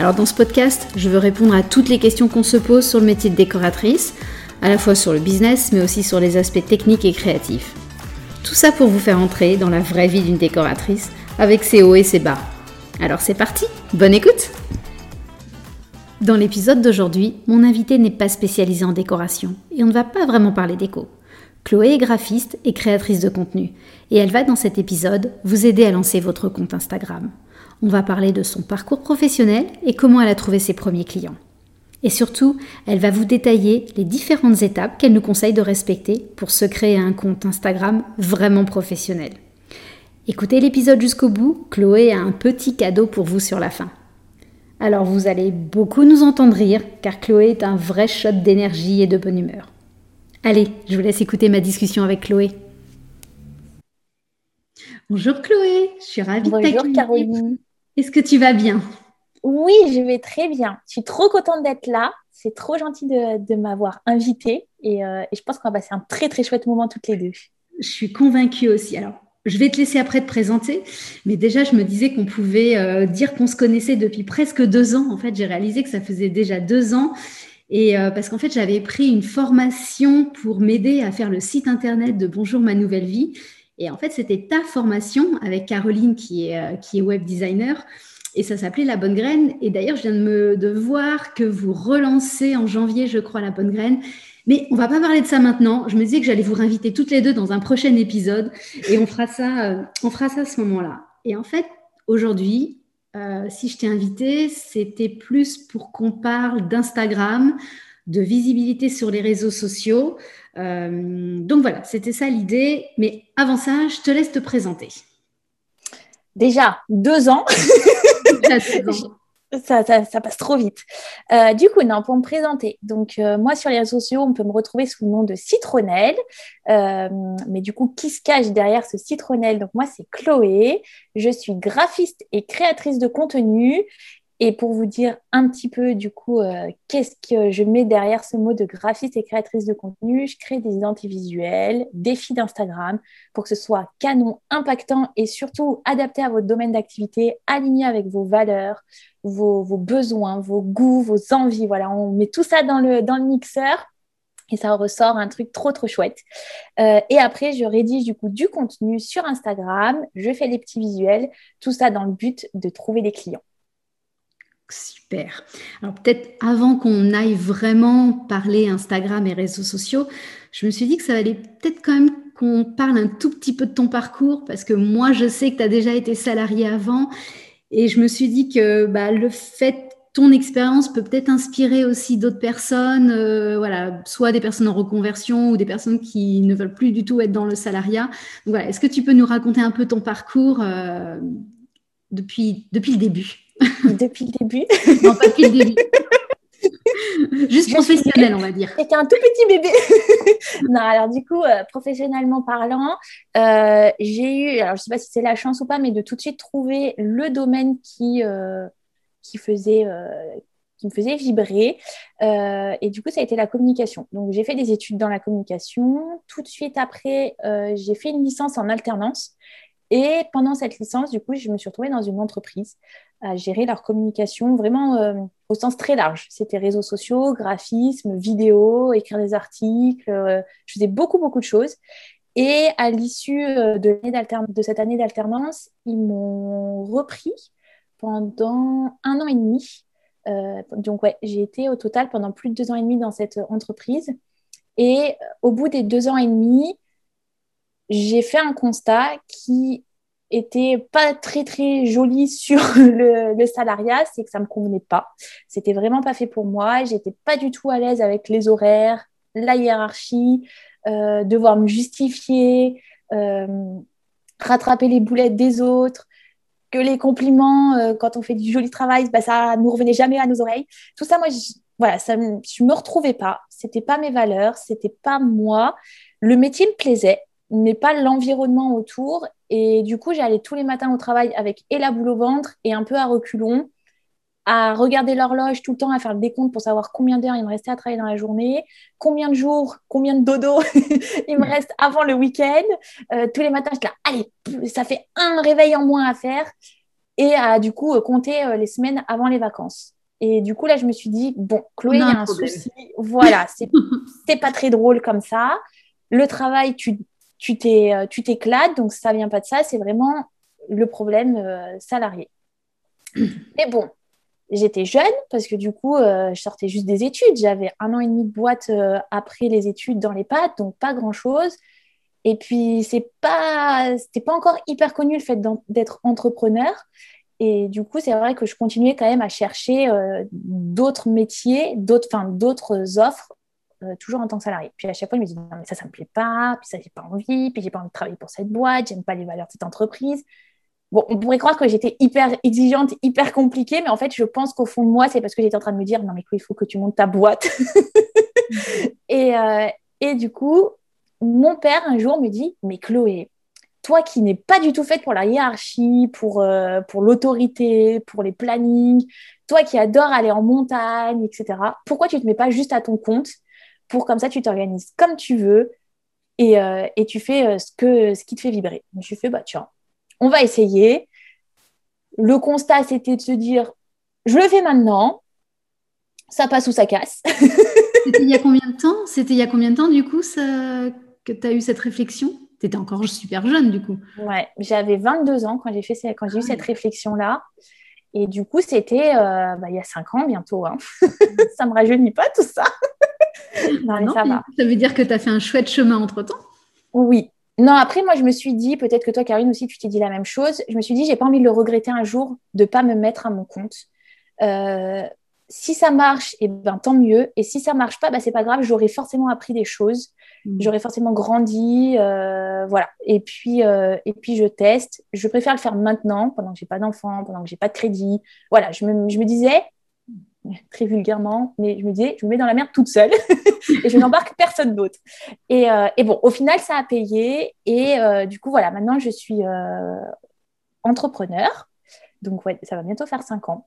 Alors dans ce podcast, je veux répondre à toutes les questions qu'on se pose sur le métier de décoratrice, à la fois sur le business mais aussi sur les aspects techniques et créatifs. Tout ça pour vous faire entrer dans la vraie vie d'une décoratrice avec ses hauts et ses bas. Alors c'est parti, bonne écoute Dans l'épisode d'aujourd'hui, mon invité n'est pas spécialisé en décoration et on ne va pas vraiment parler déco. Chloé est graphiste et créatrice de contenu et elle va dans cet épisode vous aider à lancer votre compte Instagram. On va parler de son parcours professionnel et comment elle a trouvé ses premiers clients. Et surtout, elle va vous détailler les différentes étapes qu'elle nous conseille de respecter pour se créer un compte Instagram vraiment professionnel. Écoutez l'épisode jusqu'au bout, Chloé a un petit cadeau pour vous sur la fin. Alors vous allez beaucoup nous entendre rire, car Chloé est un vrai shot d'énergie et de bonne humeur. Allez, je vous laisse écouter ma discussion avec Chloé. Bonjour Chloé, je suis ravie de t'accueillir. Bonjour Caroline. Est-ce que tu vas bien? Oui, je vais très bien. Je suis trop contente d'être là. C'est trop gentil de, m'avoir invitée et, euh, et, je pense qu'on va passer un très très chouette moment toutes les deux. Je suis convaincue aussi. Alors, je vais te laisser après te présenter, mais déjà je me disais qu'on pouvait euh, dire qu'on se connaissait depuis presque deux ans. En fait, j'ai réalisé que ça faisait déjà deux ans. Et euh, parce qu'en fait, j'avais pris une formation pour m'aider à faire le site internet de Bonjour ma nouvelle vie. Et en fait, c'était ta formation avec Caroline qui est, euh, qui est web designer. Et ça s'appelait La Bonne Graine. Et d'ailleurs, je viens de, me, de voir que vous relancez en janvier, je crois, La Bonne Graine. Mais on va pas parler de ça maintenant. Je me disais que j'allais vous réinviter toutes les deux dans un prochain épisode. Et on fera ça, euh, on fera ça à ce moment-là. Et en fait, aujourd'hui, euh, si je t'ai invité, c'était plus pour qu'on parle d'Instagram, de visibilité sur les réseaux sociaux. Euh, donc voilà, c'était ça l'idée. Mais avant ça, je te laisse te présenter. Déjà, deux ans. Ça, ça, passe trop vite. Euh, du coup, non, pour me présenter. Donc, euh, moi, sur les réseaux sociaux, on peut me retrouver sous le nom de Citronnelle. mais du coup, qui se cache derrière ce Citronnelle? Donc, moi, c'est Chloé. Je suis graphiste et créatrice de contenu. Et pour vous dire un petit peu du coup, euh, qu'est-ce que je mets derrière ce mot de graphiste et créatrice de contenu, je crée des identités visuelles, des d'Instagram pour que ce soit canon, impactant et surtout adapté à votre domaine d'activité, aligné avec vos valeurs, vos, besoins, vos goûts, vos envies. Voilà, on met tout ça dans le, dans le mixeur et ça ressort un truc trop trop chouette. Euh, et après, je rédige du coup du contenu sur Instagram, je fais des petits visuels, tout ça dans le but de trouver des clients. Super. Alors peut-être avant qu'on aille vraiment parler Instagram et réseaux sociaux, je me suis dit que ça allait peut-être quand même qu'on parle un tout petit peu de ton parcours parce que moi je sais que tu as déjà été salarié avant et je me suis dit que bah, le fait ton expérience peut peut-être inspirer aussi d'autres personnes, euh, voilà, soit des personnes en reconversion ou des personnes qui ne veulent plus du tout être dans le salariat. Voilà, est-ce que tu peux nous raconter un peu ton parcours euh, depuis, depuis le début? depuis le début. Non, pas depuis le début. Juste professionnel, on va dire. C'était un tout petit bébé. non, alors du coup, euh, professionnellement parlant, euh, j'ai eu, alors je ne sais pas si c'est la chance ou pas, mais de tout de suite trouver le domaine qui, euh, qui, faisait, qui me faisait vibrer. et du coup, ça a été la communication. Donc, j'ai fait des études dans la communication. Tout de suite après, j'ai fait une licence en alternance. Et pendant cette licence, du coup, je me suis retrouvée dans une entreprise à gérer leur communication vraiment euh, au sens très large. C'était réseaux sociaux, graphisme, vidéo, écrire des articles. Euh, je faisais beaucoup, beaucoup de choses. Et à l'issue euh, de, de, cette année d'alternance, ils m'ont repris pendant un an et demi. donc, ouais, j'ai été au total pendant plus de deux ans et demi dans cette entreprise. Et au bout des deux ans et demi, j'ai fait un constat qui était pas très très joli sur le, salariat, c'est que ça me convenait pas. C'était vraiment pas fait pour moi. J'étais pas du tout à l'aise avec les horaires, la hiérarchie, euh, devoir me justifier, euh, rattraper les boulettes des autres. que les compliments euh, quand on fait du joli travail, bah, ça nous revenait jamais à nos oreilles. Tout ça, moi, je, voilà, ça, je me retrouvais pas. C'était pas mes valeurs, c'était pas moi. Le métier me plaisait, mais pas l'environnement autour. Et du coup, j'allais tous les matins au travail avec et la boule au ventre et un peu à reculons à regarder l'horloge tout le temps, à faire le décompte pour savoir combien d'heures il me restait à travailler dans la journée, combien de jours, combien de dodo il me reste avant le week-end. Euh, tous les matins, je là, allez, ça fait un réveil en moins à faire. Et à du coup euh, compter euh, les semaines avant les vacances. Et du coup, là, je me suis dit, bon, Chloé, il y a un souci. Voilà, c'est pas très drôle comme ça. Le travail, tu t'éclates, donc ça vient pas de ça, c'est vraiment le problème salarié. Mais bon, J'étais jeune parce que du coup, euh, je sortais juste des études. J'avais un an et demi de boîte euh, après les études dans les pattes, donc pas grand-chose. Et puis, c'est pas, c'était pas encore hyper connu le fait d'être entrepreneur. Et du coup, c'est vrai que je continuais quand même à chercher euh, d'autres métiers, d'autres, d'autres offres, toujours en tant que salarié. Puis à chaque fois, je me disais, non, mais ça, ça me plaît pas, puis ça, j'ai pas envie, puis j'ai pas envie de travailler pour cette boîte, j'aime pas les valeurs de cette entreprise. Bon, on pourrait croire que j'étais hyper exigeante, hyper compliquée, mais en fait, je pense qu'au fond de moi, c'est parce que j'étais en train de me dire, non, mais il faut que tu montes ta boîte. et, euh, et du coup, mon père, un jour, me dit, mais Chloé, toi qui n'es pas du tout faite pour la hiérarchie, pour, euh, pour l'autorité, pour les plannings, toi qui adore aller en montagne, etc., pourquoi tu ne te mets pas juste à ton compte pour comme ça, tu t'organises comme tu veux et, euh, et tu fais ce, que, ce qui te fait vibrer. Je suis fait, bah tiens, on va essayer. Le constat, c'était de se dire, je le fais maintenant, ça passe ou ça casse. C'était il y a combien de temps? C'était il y a combien de temps, du coup, que tu as eu cette réflexion? Tu étais encore super jeune, du coup. Ouais, j'avais 22 ans quand j'ai fait quand j'ai eu cette réflexion-là. Et du coup, c'était euh, bah, il y a 5 ans bientôt. Hein. ça me rajeunit pas tout ça. non, ça va. Ça veut dire que tu as fait un chouette chemin entre-temps Oui, non, après, moi, je me suis dit, peut-être que toi, Karine aussi, tu t'es dit la même chose. Je me suis dit, j'ai pas envie de le regretter un jour, de pas me mettre à mon compte. Euh, si ça marche, et eh ben, tant mieux. Et si ça marche pas, bah, c'est pas grave, j'aurais forcément appris des choses. Mmh. J'aurais forcément grandi. Euh, voilà. Et puis, euh, et puis, je teste. Je préfère le faire maintenant, pendant que j'ai pas d'enfant, pendant que j'ai pas de crédit. Voilà, je me, je me disais, très vulgairement, mais je me disais, je me mets dans la merde toute seule et je n'embarque personne d'autre. Et, euh, et, bon, au final, ça a payé. Et euh, du coup, voilà, maintenant, je suis euh, entrepreneur. Donc, ouais, ça va bientôt faire cinq ans.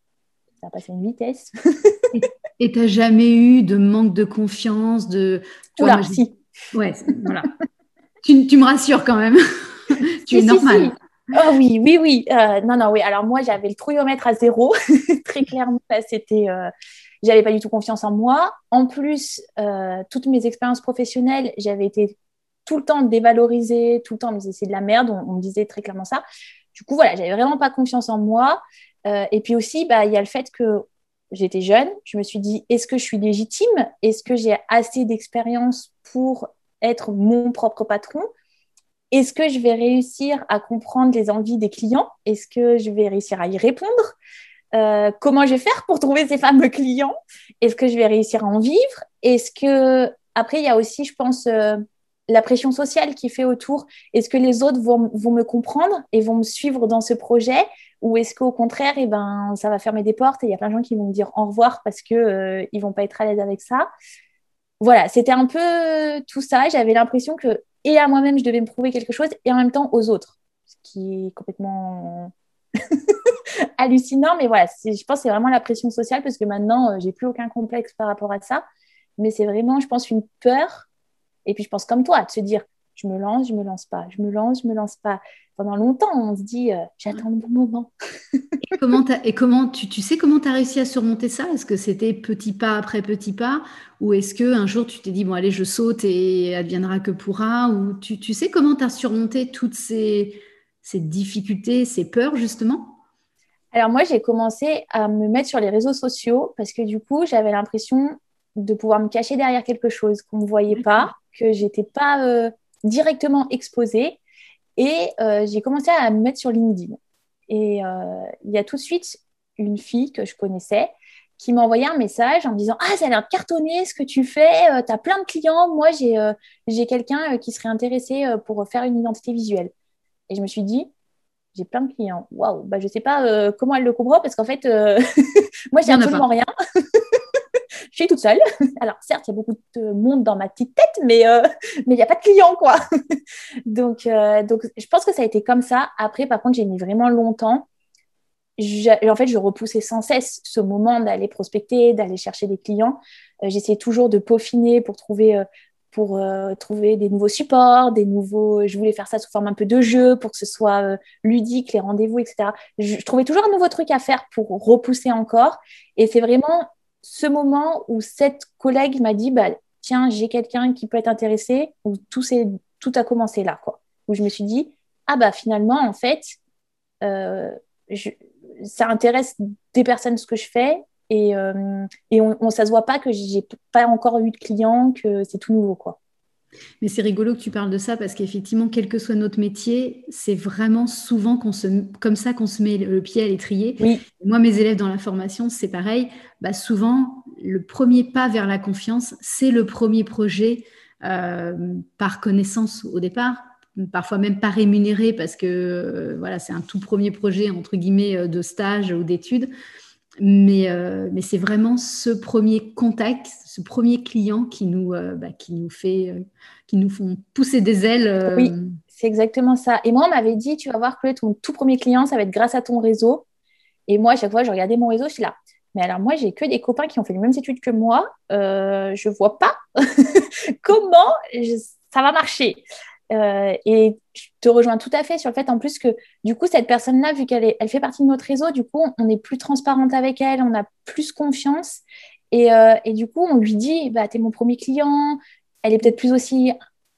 Ça a passé une vitesse. et tu n'as jamais eu de manque de confiance de... Oula, si. Ouais, voilà. tu, tu, me rassures quand même. tu es normal. Oh oui, oui, oui. Euh, non, non, oui. Alors moi, j'avais le trouillomètre à zéro. Très clairement, c'était, euh, j'avais pas du tout confiance en moi. En plus, euh, toutes mes expériences professionnelles, j'avais été tout le temps dévalorisée, tout le temps, mais c'est de la merde. On, me disait très clairement ça. Du coup, voilà, j'avais vraiment pas confiance en moi. et puis aussi, bah, il y a le fait que j'étais jeune. Je me suis dit, est-ce que je suis légitime? Est-ce que j'ai assez d'expérience pour être mon propre patron? Est-ce que je vais réussir à comprendre les envies des clients? Est-ce que je vais réussir à y répondre? Euh, Comment je vais faire pour trouver ces fameux clients? Est-ce que je vais réussir à en vivre? Est-ce que après il y a aussi, je pense, euh, la pression sociale qui fait autour. Est-ce que les autres vont, me comprendre et vont me suivre dans ce projet? Ou est-ce qu'au contraire, eh ben, ça va fermer des portes et il y a plein de gens qui vont me dire au revoir parce qu'ils euh, ne vont pas être à l'aise avec ça? Voilà, c'était un peu tout ça. J'avais l'impression que et à moi-même, je devais me prouver quelque chose, et en même temps aux autres, ce qui est complètement hallucinant. Mais voilà, je pense que c'est vraiment la pression sociale, parce que maintenant, euh, j'ai plus aucun complexe par rapport à ça. Mais c'est vraiment, je pense, une peur. Et puis, je pense comme toi, de se dire, je me lance, je me lance pas, je me lance, je me lance pas. Pendant longtemps, on se dit, euh, j'attends le bon moment. et comment, et comment tu, tu, sais comment tu as réussi à surmonter ça? Est-ce que c'était petit pas après petit pas? Ou est-ce qu'un jour tu t'es dit, bon, allez, je saute et adviendra que pourra Ou tu, tu sais comment tu as surmonté toutes ces, ces difficultés, ces peurs, justement? Alors moi, j'ai commencé à me mettre sur les réseaux sociaux parce que du coup, j'avais l'impression de pouvoir me cacher derrière quelque chose qu'on ne voyait pas, que j'étais pas euh, directement exposée. Et euh, j'ai commencé à me mettre sur LinkedIn. Et euh, il y a tout de suite une fille que je connaissais qui m'a envoyé un message en me disant Ah, ça a l'air de cartonner ce que tu fais, euh, tu as plein de clients. Moi, j'ai quelqu'un qui serait intéressé pour faire une identité visuelle. Et je me suis dit j'ai plein de clients. Waouh, bah, je ne sais pas comment elle le comprend parce qu'en fait, moi, j'ai absolument rien. Je suis toute seule. Alors, certes, il y a beaucoup de monde dans ma petite tête, mais euh, mais il n'y a pas de clients, quoi. donc, euh, donc, je pense que ça a été comme ça. Après, par contre, j'ai mis vraiment longtemps. en fait, je repoussais sans cesse ce moment d'aller prospecter, d'aller chercher des clients. Euh, j'essayais toujours de peaufiner pour trouver pour trouver des nouveaux supports, des nouveaux. Je voulais faire ça sous forme un peu de jeu pour que ce soit ludique, les rendez-vous, etc. Je, je, trouvais toujours un nouveau truc à faire pour repousser encore. Et c'est vraiment ce moment où cette collègue m'a dit bah, Tiens, j'ai quelqu'un qui peut être intéressé, où tout, tout a commencé là, quoi. Où je me suis dit Ah, bah finalement, en fait, euh, ça intéresse des personnes ce que je fais et, euh, et on, ne ça se voit pas que j'ai pas encore eu de clients, que c'est tout nouveau, quoi. Mais c'est rigolo que tu parles de ça parce qu'effectivement, quel que soit notre métier, c'est vraiment souvent qu'on se, comme ça qu'on se met le pied à l'étrier. Oui. Moi, mes élèves dans la formation, c'est pareil. Bah, souvent, le premier pas vers la confiance, c'est le premier projet euh, par connaissance au départ, parfois même pas rémunéré parce que euh, voilà, c'est un tout premier projet entre guillemets euh, de stage ou d'études. Mais, mais c'est vraiment ce premier contact, ce premier client qui nous, bah, qui nous fait, qui nous font pousser des ailes. Oui, c'est exactement ça. Et moi, on m'avait dit, tu vas voir que ton tout premier client, ça va être grâce à ton réseau. Et moi, à chaque fois, je regardais mon réseau, je suis là. Mais alors, moi, j'ai que des copains qui ont fait les mêmes études que moi. Euh, je ne vois pas comment ça va marcher. Euh, et je te rejoins tout à fait sur le fait, en plus, que du coup, cette personne-là, vu qu'elle elle fait partie de notre réseau, du coup, on est plus transparente avec elle, on a plus confiance. Et, euh, et du coup, on lui dit, bah, tu es mon premier client. Elle est peut-être plus aussi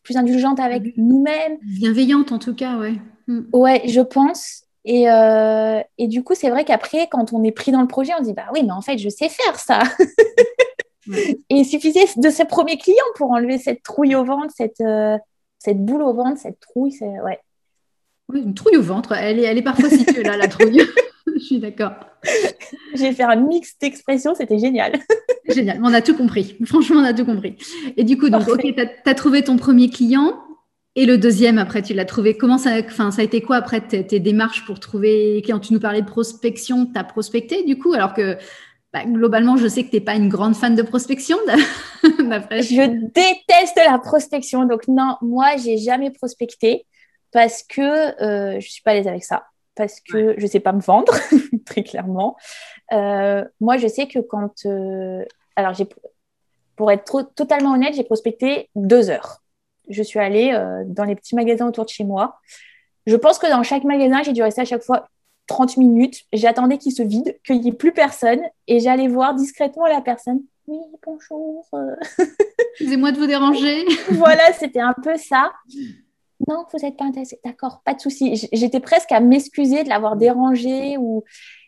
plus indulgente avec mm. nous-mêmes. Bienveillante, en tout cas, ouais. Mm. Ouais, je pense. Et, euh, et, du coup, c'est vrai qu'après, quand on est pris dans le projet, on se dit bah oui, mais en fait, je sais faire ça. Et il suffisait de ses premiers clients pour enlever cette trouille au ventre, cette, euh, cette boule au ventre, cette trouille. C'est, ouais. Oui, une trouille au ventre. Elle est, elle est parfois située là, la trouille. je suis d'accord. J'ai fait un mix d'expressions, c'était génial. génial, on a tout compris. Franchement, on a tout compris. Et du coup, donc, ok, tu as, trouvé ton premier client. Et le deuxième, après, tu l'as trouvé. Comment ça, enfin, ça a été quoi après tes, démarches pour trouver Quand tu nous parlais de prospection, tu as prospecté du coup, alors que bah, globalement, je sais que tu n'es pas une grande fan de prospection. je déteste la prospection. Donc, non, moi, j'ai jamais prospecté parce que euh, je ne suis pas à l'aise avec ça. Parce que je ne sais pas me vendre, très clairement. Euh, moi, je sais que quand. Euh, alors, pour être totalement honnête, j'ai prospecté deux heures je suis allée dans les petits magasins autour de chez moi. Je pense que dans chaque magasin, j'ai dû rester à chaque fois 30 minutes. J'attendais qu'il se vide, qu'il n'y ait plus personne. Et j'allais voir discrètement la personne. Oui, bonjour. Excusez-moi de vous déranger. voilà, c'était un peu ça. Non, vous n'êtes pas intéressé. D'accord, pas de souci. J'étais presque à m'excuser de l'avoir dérangé ou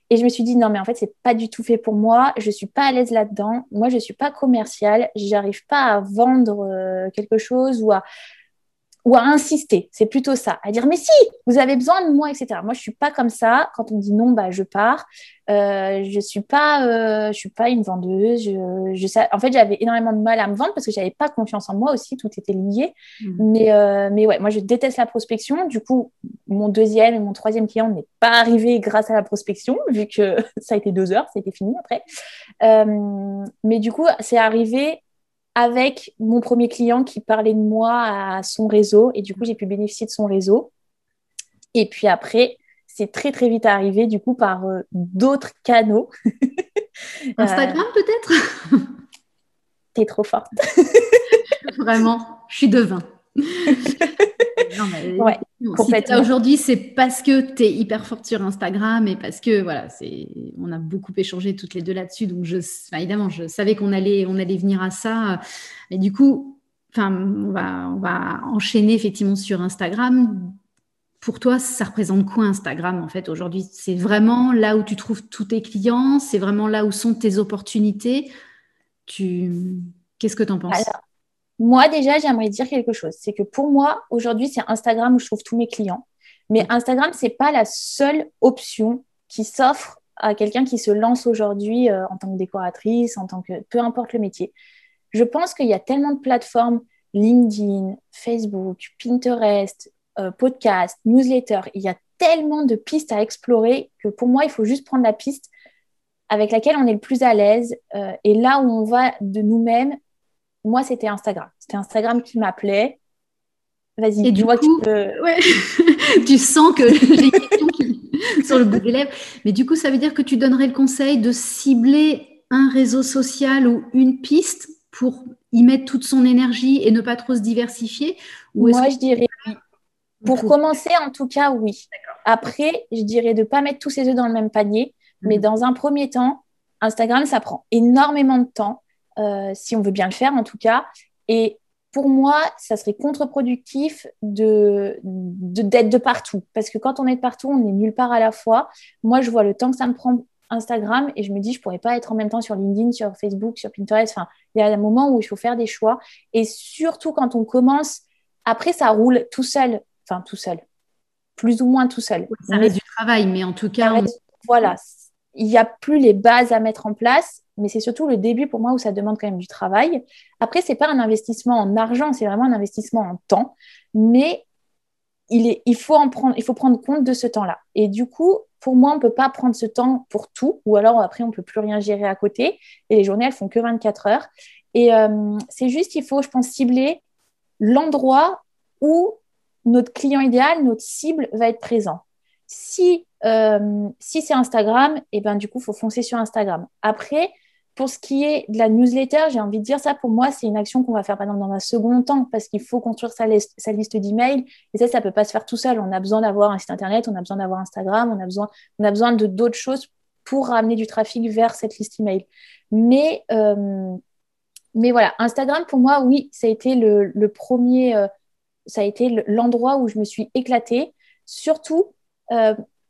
et je me suis dit, non, mais en fait, c'est pas du tout fait pour moi. Je suis pas à l'aise là-dedans. Moi, je suis pas commerciale. J'arrive pas à vendre euh, quelque chose ou à, ou à insister. C'est plutôt ça, à dire mais si, vous avez besoin de moi, etc. Moi, je suis pas comme ça. Quand on dit non, bah je pars. Euh, je suis pas, euh, je suis pas une vendeuse. Je, je en fait, j'avais énormément de mal à me vendre parce que j'avais pas confiance en moi aussi. Tout était lié. Mmh. Mais, euh, mais ouais, moi, je déteste la prospection. Du coup, mon deuxième et mon troisième client n'est pas arrivé grâce à la prospection, vu que ça a été deux heures, c'était fini après. Mais du coup, c'est arrivé avec mon premier client qui parlait de moi à son réseau. Et du coup, j'ai pu bénéficier de son réseau. Et puis après, c'est très, très vite arrivé, du coup, par euh, d'autres canaux. Instagram, euh, peut-être? T'es trop forte. Vraiment, je suis devin. aujourd'hui, c'est parce que tu es hyper forte sur Instagram et parce que voilà, c'est on a beaucoup échangé toutes les deux là-dessus. Donc, je, évidemment, je savais qu'on allait, on allait venir à ça. Mais du coup, enfin, on va, on va enchaîner effectivement sur Instagram. Pour toi, ça représente quoi Instagram en fait aujourd'hui? C'est vraiment là où tu trouves tous tes clients? C'est vraiment là où sont tes opportunités? Tu Qu'est-ce que tu en penses moi, déjà, j'aimerais dire quelque chose. C'est que pour moi, aujourd'hui, c'est Instagram où je trouve tous mes clients. Mais Instagram, c'est pas la seule option qui s'offre à quelqu'un qui se lance aujourd'hui euh, en tant que décoratrice, en tant que peu importe le métier. Je pense qu'il y a tellement de plateformes, LinkedIn, Facebook, Pinterest, euh, podcast, newsletter. Il y a tellement de pistes à explorer que pour moi, il faut juste prendre la piste avec laquelle on est le plus à l'aise. Euh, et là où on va de nous-mêmes, moi, c'était Instagram. C'était Instagram qui m'appelait. Vas-y, tu vois coup, tu, tu sens que j'ai une question qui... sur le bout des lèvres. Mais du coup, ça veut dire que tu donnerais le conseil de cibler un réseau social ou une piste pour y mettre toute son énergie et ne pas trop se diversifier ou Moi, je dirais oui. Pour commencer, en tout cas, oui. Après, je dirais de ne pas mettre tous ses œufs dans le même panier. Mais mhm. dans un premier temps, Instagram, ça prend énormément de temps, euh, si on veut bien le faire en tout cas. Et pour moi, ça serait contre-productif de, d'être de, partout. Parce que quand on est de partout, on est nulle part à la fois. Moi, je vois le temps que ça me prend Instagram et je me dis, je ne pourrais pas être en même temps sur LinkedIn, sur Facebook, sur Pinterest. Enfin, il y a un moment où il faut faire des choix. Et surtout quand on commence, après, ça roule tout seul. Enfin, tout seul. Plus ou moins tout seul. ça reste du travail, mais en tout cas. Voilà, il n'y a plus les bases à mettre en place, mais c'est surtout le début pour moi où ça demande quand même du travail. Après, ce n'est pas un investissement en argent, c'est vraiment un investissement en temps, mais il, est, il, faut en prendre, il faut prendre compte de ce temps-là. Et du coup, pour moi, on ne peut pas prendre ce temps pour tout, ou alors après, on ne peut plus rien gérer à côté, et les journées, elles font que 24 heures. Et euh, c'est juste, il faut, je pense, cibler l'endroit où notre client idéal, notre cible va être présent. Si euh, si c'est Instagram, et eh ben, du coup, il faut foncer sur Instagram. Après, pour ce qui est de la newsletter, j'ai envie de dire ça, pour moi, c'est une action qu'on va faire par dans un second temps parce qu'il faut construire sa, liste, sa d'emails. Et ça, ça ne peut pas se faire tout seul. On a besoin d'avoir un site internet, on a besoin d'avoir Instagram, on a besoin, on a besoin de d'autres choses pour ramener du trafic vers cette liste email. Mais, euh, mais voilà, Instagram, pour moi, oui, ça a été le, premier, euh, ça a été l'endroit où je me suis éclatée. Surtout,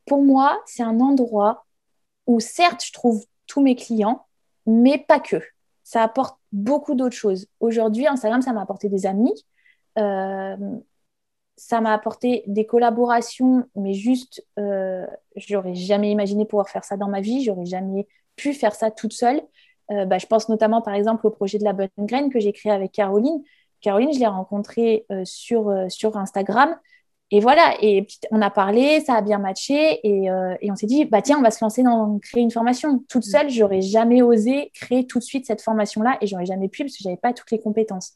pour moi, c'est un endroit où certes, je trouve tous mes clients, mais pas que. Ça apporte beaucoup d'autres choses. Aujourd'hui, Instagram, ça m'a apporté des amis. Euh, ça m'a apporté des collaborations, mais juste, euh, j'aurais jamais imaginé pouvoir faire ça dans ma vie. J'aurais jamais pu faire ça toute seule. Euh, bah, je pense notamment, par exemple, au projet de la bonne graine que j'ai créé avec Caroline. Caroline, je l'ai rencontrée sur, sur Instagram. Et voilà, et on a parlé, ça a bien matché, et, euh, et on s'est dit, bah tiens, on va se lancer dans créer une formation. Toute mm. seule, j'aurais jamais osé créer tout de suite cette formation-là, et j'aurais jamais pu parce que j'avais pas toutes les compétences.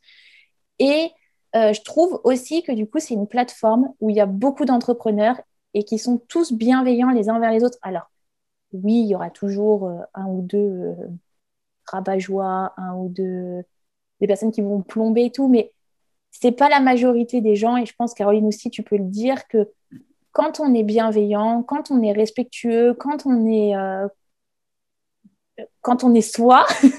Et euh, je trouve aussi que du coup, c'est une plateforme où il y a beaucoup d'entrepreneurs et qui sont tous bienveillants les uns envers les autres. Alors, oui, il y aura toujours euh, un ou deux rabat-joie, un ou deux des personnes qui vont plomber et tout, mais c'est pas la majorité des gens, et je pense, Caroline aussi, tu peux le dire, que quand on est bienveillant, quand on est respectueux, quand on est, euh, quand on est soi, et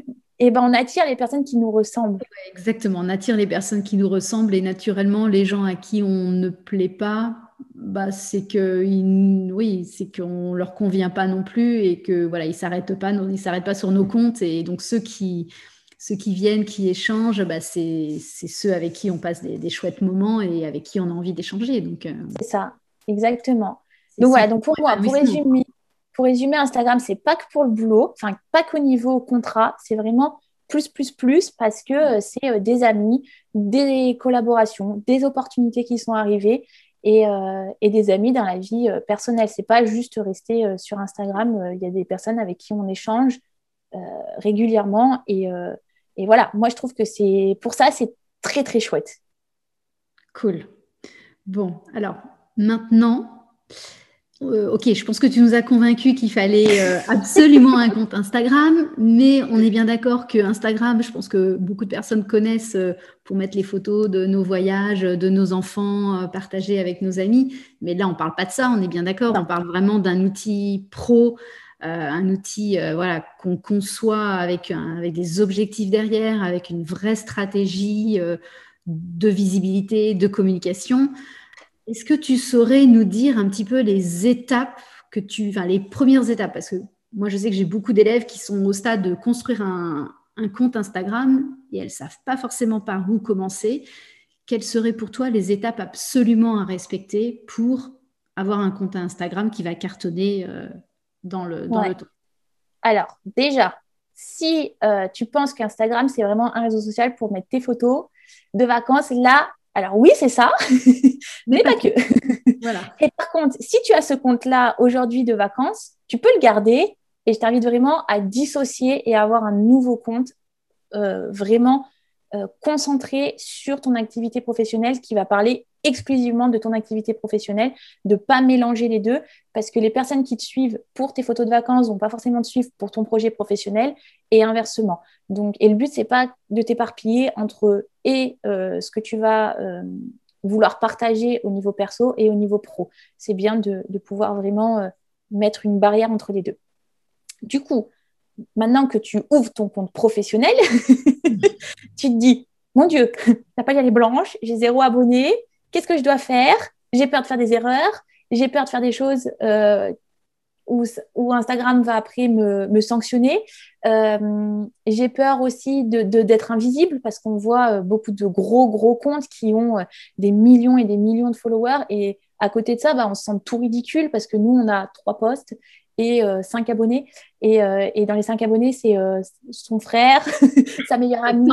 eh ben on attire les personnes qui nous ressemblent. Exactement, on attire les personnes qui nous ressemblent et naturellement les gens à qui on ne plaît pas, bah, c'est que oui, c'est qu'on leur convient pas non plus et que voilà, ils s'arrêtent pas, ils s'arrêtent pas sur nos comptes et donc ceux qui ceux qui viennent, qui échangent, bah, c'est ceux avec qui on passe des, chouettes moments et avec qui on a envie d'échanger. Donc, euh, c'est ça, exactement. Donc voilà, donc pour moi, pour résumer, pour résumer, Instagram, c'est pas que pour le boulot, enfin pas qu'au niveau contrat, c'est vraiment plus, plus, plus, parce que euh, c'est euh, des amis, des collaborations, des opportunités qui sont arrivées et, et des amis dans la vie personnelle. C'est pas juste rester sur Instagram. Il y a des personnes avec qui on échange régulièrement et, et voilà, moi je trouve que c'est pour ça, c'est très très chouette. Cool. Bon, alors maintenant, euh, ok, je pense que tu nous as convaincu qu'il fallait euh, absolument un compte Instagram, mais on est bien d'accord que Instagram, je pense que beaucoup de personnes connaissent euh, pour mettre les photos de nos voyages, de nos enfants partagés avec nos amis. Mais là, on ne parle pas de ça, on est bien d'accord. On parle vraiment d'un outil pro un outil euh, voilà, qu'on conçoit avec, avec des objectifs derrière, avec une vraie stratégie euh, de visibilité, de communication. Est-ce que tu saurais nous dire un petit peu les étapes que tu, enfin les premières étapes, parce que moi je sais que j'ai beaucoup d'élèves qui sont au stade de construire un, un compte Instagram et elles ne savent pas forcément par où commencer. Quelles seraient pour toi les étapes absolument à respecter pour avoir un compte Instagram qui va cartonner dans le, dans temps Alors, déjà, si euh, tu penses qu'Instagram, c'est vraiment un réseau social pour mettre tes photos de vacances, là, Alors oui, c'est ça, mais, pas, que. voilà. Et par contre, si tu as ce compte-là aujourd'hui de vacances, tu peux le garder et je t'invite vraiment à dissocier et à avoir un nouveau compte euh, vraiment euh, concentré sur ton activité professionnelle qui va parler exclusivement de ton activité professionnelle, de pas mélanger les deux, parce que les personnes qui te suivent pour tes photos de vacances vont pas forcément te suivre pour ton projet professionnel et inversement. Donc, et le but c'est pas de t'éparpiller entre et euh, ce que tu vas vouloir partager au niveau perso et au niveau pro. C'est bien de, pouvoir vraiment mettre une barrière entre les deux. Du coup, maintenant que tu ouvres ton compte professionnel, tu te dis, mon Dieu, la page elle est blanche, j'ai zéro abonné, qu'est-ce que je dois faire? J'ai peur de faire des erreurs, j'ai peur de faire des choses euh, où, Instagram va après me, sanctionner. Euh, j'ai peur aussi d'être de, invisible parce qu'on voit euh, beaucoup de gros, gros comptes qui ont des millions et des millions de followers. Et à côté de ça, bah, on se sent tout ridicule parce que nous, on a trois posts et euh, cinq abonnés. Et, euh, et, dans les cinq abonnés, c'est euh, son frère, sa meilleure amie.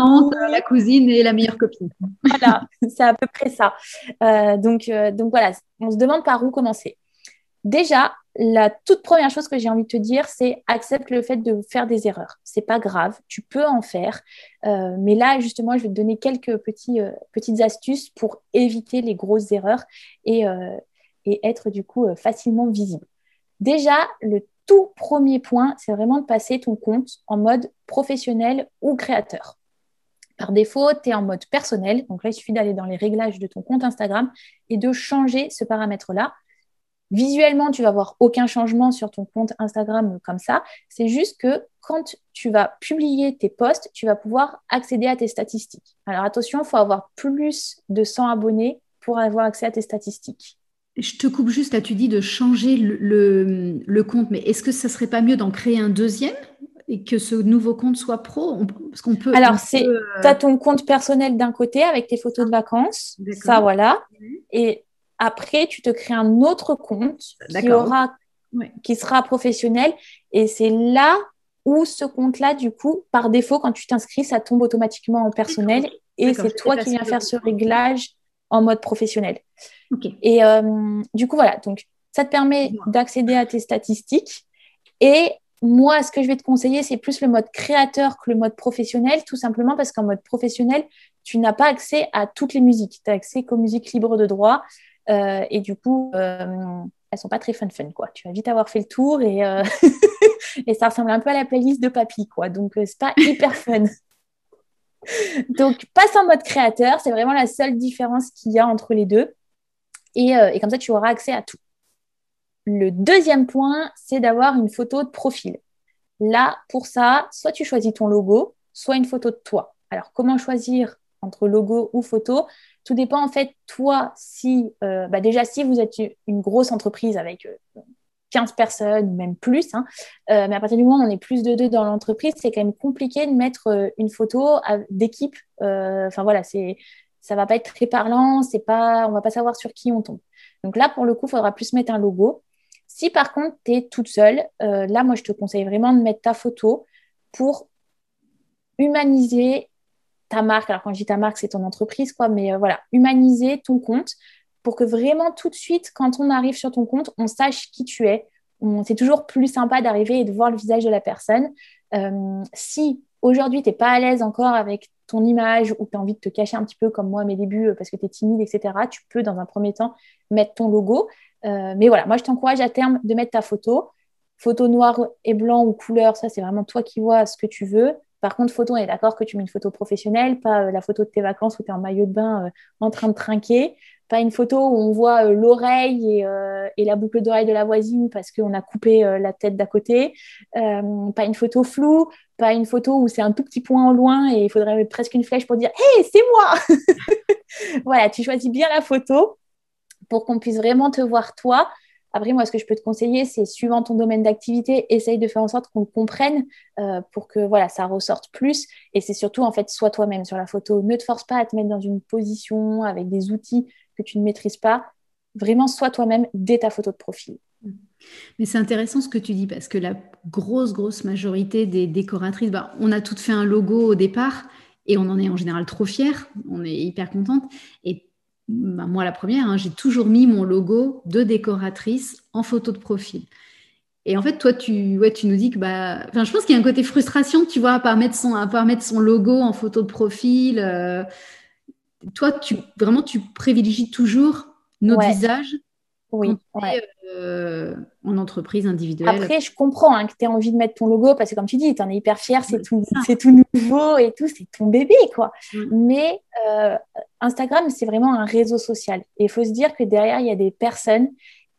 la cousine et la meilleure copine. voilà, c'est à peu près ça. donc, donc voilà, on se demande par où commencer. Déjà, la toute première chose que j'ai envie de te dire, c'est accepte le fait de faire des erreurs. C'est pas grave, tu peux en faire. mais là, justement, je vais te donner quelques petits, petites astuces pour éviter les grosses erreurs et, et être du coup facilement visible. Déjà, le tout premier point, c'est vraiment de passer ton compte en mode professionnel ou créateur. Par défaut, tu es en mode personnel. Donc là, il suffit d'aller dans les réglages de ton compte Instagram et de changer ce paramètre-là. Visuellement, tu vas voir aucun changement sur ton compte Instagram comme ça. C'est juste que quand tu vas publier tes posts, tu vas pouvoir accéder à tes statistiques. Alors attention, il faut avoir plus de 100 abonnés pour avoir accès à tes statistiques. Je te coupe juste là, tu dis de changer le, compte, mais est-ce que ça serait pas mieux d'en créer un deuxième et que ce nouveau compte soit pro? Parce qu'on peut. Alors, c'est, euh, tu as ton compte personnel d'un côté avec tes photos de vacances, ça voilà. Et après, tu te crées un autre compte qui, aura, qui sera professionnel. Et c'est là où ce compte-là, du coup, par défaut, quand tu t'inscris, ça tombe automatiquement en personnel. Et c'est toi qui viens faire ce réglage en mode professionnel. Et euh, du coup, voilà, donc ça te permet d'accéder à tes statistiques. Et moi, ce que je vais te conseiller, c'est plus le mode créateur que le mode professionnel, tout simplement parce qu'en mode professionnel, tu n'as pas accès à toutes les musiques. Tu as accès qu'aux musiques libres de droit. Euh, et du coup, euh, elles sont pas très fun fun, quoi. Tu vas vite avoir fait le tour et, et ça ressemble un peu à la playlist de papy, quoi. Donc, c'est pas hyper fun. Donc, passe en mode créateur, c'est vraiment la seule différence qu'il y a entre les deux. Euh, et, comme ça, tu auras accès à tout. Le deuxième point, c'est d'avoir une photo de profil. Là, pour ça, soit tu choisis ton logo, soit une photo de toi. Alors, comment choisir entre logo ou photo? Tout dépend en fait, toi, si, euh, bah, déjà, si vous êtes une grosse entreprise avec euh, 15 personnes, même plus. Hein. Euh, mais à partir du moment où on est plus de deux dans l'entreprise, c'est quand même compliqué de mettre euh, une photo d'équipe. Euh, enfin voilà, c'est ça va pas être très parlant, c'est pas, on va pas savoir sur qui on tombe. Donc là, pour le coup, il faudra plus mettre un logo. Si par contre, tu es toute seule, là, moi, je te conseille vraiment de mettre ta photo pour humaniser ta marque. Alors, quand je dis ta marque, c'est ton entreprise, quoi, mais voilà, humaniser ton compte pour que vraiment tout de suite, quand on arrive sur ton compte, on sache qui tu es. C'est toujours plus sympa d'arriver et de voir le visage de la personne. Euh, si aujourd'hui, tu n'es pas à l'aise encore avec ton image ou tu as envie de te cacher un petit peu comme moi à mes débuts euh, parce que tu es timide, etc., tu peux dans un premier temps mettre ton logo. Euh, mais voilà, moi, je t'encourage à terme de mettre ta photo. Photo noir et blanc ou couleur, ça, c'est vraiment toi qui vois ce que tu veux. Par contre, photo, on est d'accord que tu mets une photo professionnelle, pas la photo de tes vacances où tu es en maillot de bain en train de trinquer pas une photo où on voit euh, l'oreille euh, et, la boucle d'oreille de la voisine parce qu'on a coupé euh, la tête d'à côté, pas une photo floue, pas une photo où c'est un tout petit point en loin et il faudrait presque une flèche pour dire Hé, c'est moi Voilà, tu choisis bien la photo pour qu'on puisse vraiment te voir toi. Après, moi, ce que je peux te conseiller, c'est suivant ton domaine d'activité, essaye de faire en sorte qu'on comprenne pour que voilà, ça ressorte plus. Et c'est surtout, en fait, sois toi-même sur la photo. Ne te force pas à te mettre dans une position avec des outils que tu ne maîtrises pas, vraiment sois toi-même dès ta photo de profil. Mais c'est intéressant ce que tu dis parce que la grosse, grosse majorité des décoratrices, bah, on a toutes fait un logo au départ et on en est en général trop fière, on est hyper contente. Et bah, moi la première, hein, j'ai toujours mis mon logo de décoratrice en photo de profil. Et en fait, toi, tu, ouais, tu nous dis que, bah, je pense qu'il y a un côté frustration, tu vois, à part mettre son, part mettre son logo en photo de profil. Euh, toi, tu, vraiment, tu privilégies toujours notre visage oui, euh, en entreprise individuelle. Après, je comprends hein, que tu aies envie de mettre ton logo parce que, comme tu dis, tu en es hyper fier, c'est tout, tout nouveau et tout, c'est ton bébé, quoi. Mais euh, Instagram, c'est vraiment un réseau social. Et il faut se dire que derrière, il y a des personnes.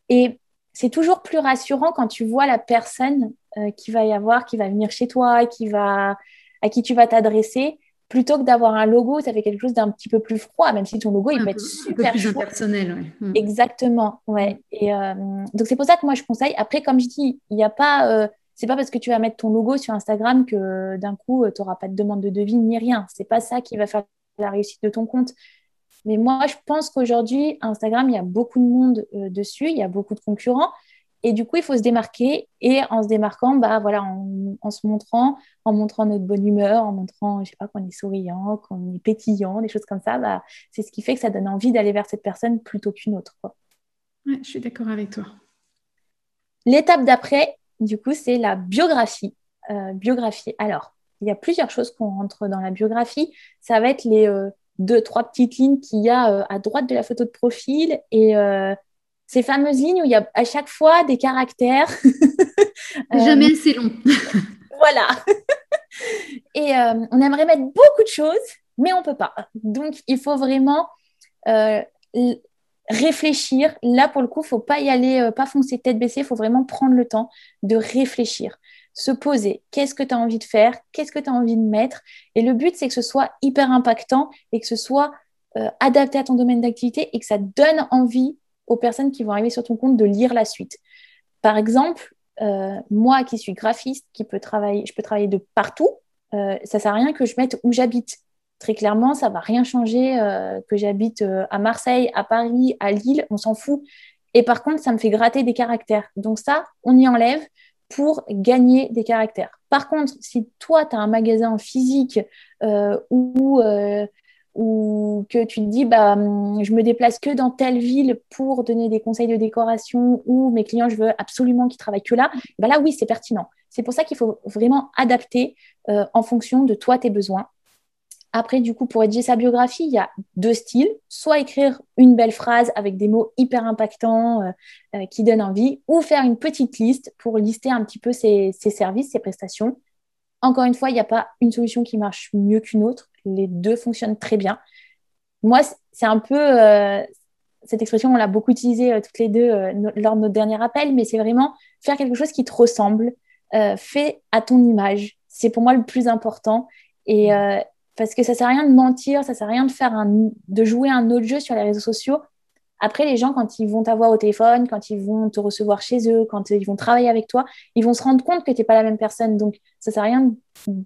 Et c'est toujours plus rassurant quand tu vois la personne euh, qui va y avoir, qui va venir chez toi, qui va, à qui tu vas t'adresser plutôt que d'avoir un logo, ça fait quelque chose d'un petit peu plus froid, même si ton logo, il peut être super un peu plus impersonnel. Ouais. Mm. Exactement, ouais. Et euh, donc c'est pour ça que moi je conseille. Après, comme je dis, il n'y a pas, euh, c'est pas parce que tu vas mettre ton logo sur Instagram que d'un coup tu n'auras pas de demande de devis ni rien. C'est pas ça qui va faire la réussite de ton compte. Mais moi, je pense qu'aujourd'hui, Instagram, il y a beaucoup de monde euh, dessus, il y a beaucoup de concurrents. Et du coup, il faut se démarquer. Et en se démarquant, bah, voilà, en, se montrant, en montrant notre bonne humeur, en montrant, je sais pas, qu'on est souriant, qu'on est pétillant, des choses comme ça, bah, c'est ce qui fait que ça donne envie d'aller vers cette personne plutôt qu'une autre. Quoi. Ouais, je suis d'accord avec toi. L'étape d'après, du coup, c'est la biographie. Euh, biographie. Alors, il y a plusieurs choses qu'on rentre dans la biographie. Ça va être les euh, deux, trois petites lignes qu'il y a euh, à droite de la photo de profil et ces fameuses lignes où il y a à chaque fois des caractères. Jamais assez long. voilà. Et euh, on aimerait mettre beaucoup de choses, mais on ne peut pas. Donc, il faut vraiment euh, réfléchir. Là, pour le coup, il ne faut pas y aller, euh, pas foncer tête baissée, il faut vraiment prendre le temps de réfléchir, se poser. Qu'est-ce que tu as envie de faire? Qu'est-ce que tu as envie de mettre? Et le but, c'est que ce soit hyper impactant et que ce soit adapté à ton domaine d'activité et que ça donne envie aux personnes qui vont arriver sur ton compte de lire la suite. Par exemple, euh, moi qui suis graphiste, qui peut travailler, je peux travailler de partout, euh, ça ne sert à rien que je mette où j'habite. Très clairement, ça ne va rien changer euh, que j'habite à Marseille, à Paris, à Lille, on s'en fout. Et par contre, ça me fait gratter des caractères. Donc ça, on y enlève pour gagner des caractères. Par contre, si toi, tu as un magasin physique ou ou que tu te dis bah hum, je me déplace que dans telle ville pour donner des conseils de décoration ou mes clients je veux absolument qu'ils travaillent que là bah là oui c'est pertinent. C'est pour ça qu'il faut vraiment adapter euh, en fonction de toi tes besoins. Après du coup pour rédiger sa biographie il y a deux styles. Soit écrire une belle phrase avec des mots hyper impactants euh, euh, qui donnent envie ou faire une petite liste pour lister un petit peu ses, ses services ses prestations. Encore une fois, il n'y a pas une solution qui marche mieux qu'une autre les deux fonctionnent très bien. Moi, c'est un peu, euh, cette expression, on l'a beaucoup utilisée euh, toutes les deux euh, lors de notre dernier appel, mais c'est vraiment faire quelque chose qui te ressemble, fait à ton image. C'est pour moi le plus important. Et parce que ça sert à rien de mentir, ça sert à rien de faire de jouer un autre jeu sur les réseaux sociaux. Après, les gens, quand ils vont t'avoir au téléphone, quand ils vont te recevoir chez eux, quand ils vont travailler avec toi, ils vont se rendre compte que tu n'es pas la même personne. Donc, ça ne sert à rien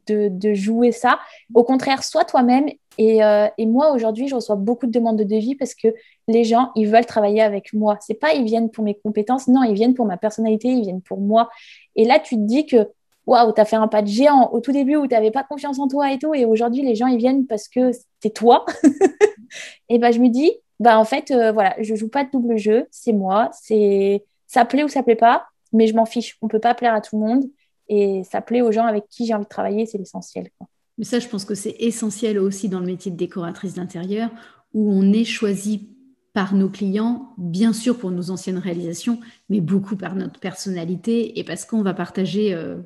de, jouer ça. Au contraire, sois toi-même. Euh, et, moi, aujourd'hui, je reçois beaucoup de demandes de devis parce que les gens, ils veulent travailler avec moi. C'est pas ils viennent pour mes compétences, non, ils viennent pour ma personnalité, ils viennent pour moi. Et là, tu te dis que waouh, tu as fait un pas de géant au tout début où tu n'avais pas confiance en toi et tout. Et aujourd'hui, les gens, ils viennent parce que c'est toi. et ben, je me dis, bah en fait, euh, voilà, je joue pas de double jeu, c'est moi, c'est ça plaît ou ça plaît pas, mais je m'en fiche. On peut pas plaire à tout le monde et ça plaît aux gens avec qui j'ai envie de travailler, c'est l'essentiel. Mais ça, je pense que c'est essentiel aussi dans le métier de décoratrice d'intérieur, où on est choisi par nos clients, bien sûr pour nos anciennes réalisations, mais beaucoup par notre personnalité et parce qu'on va partager euh,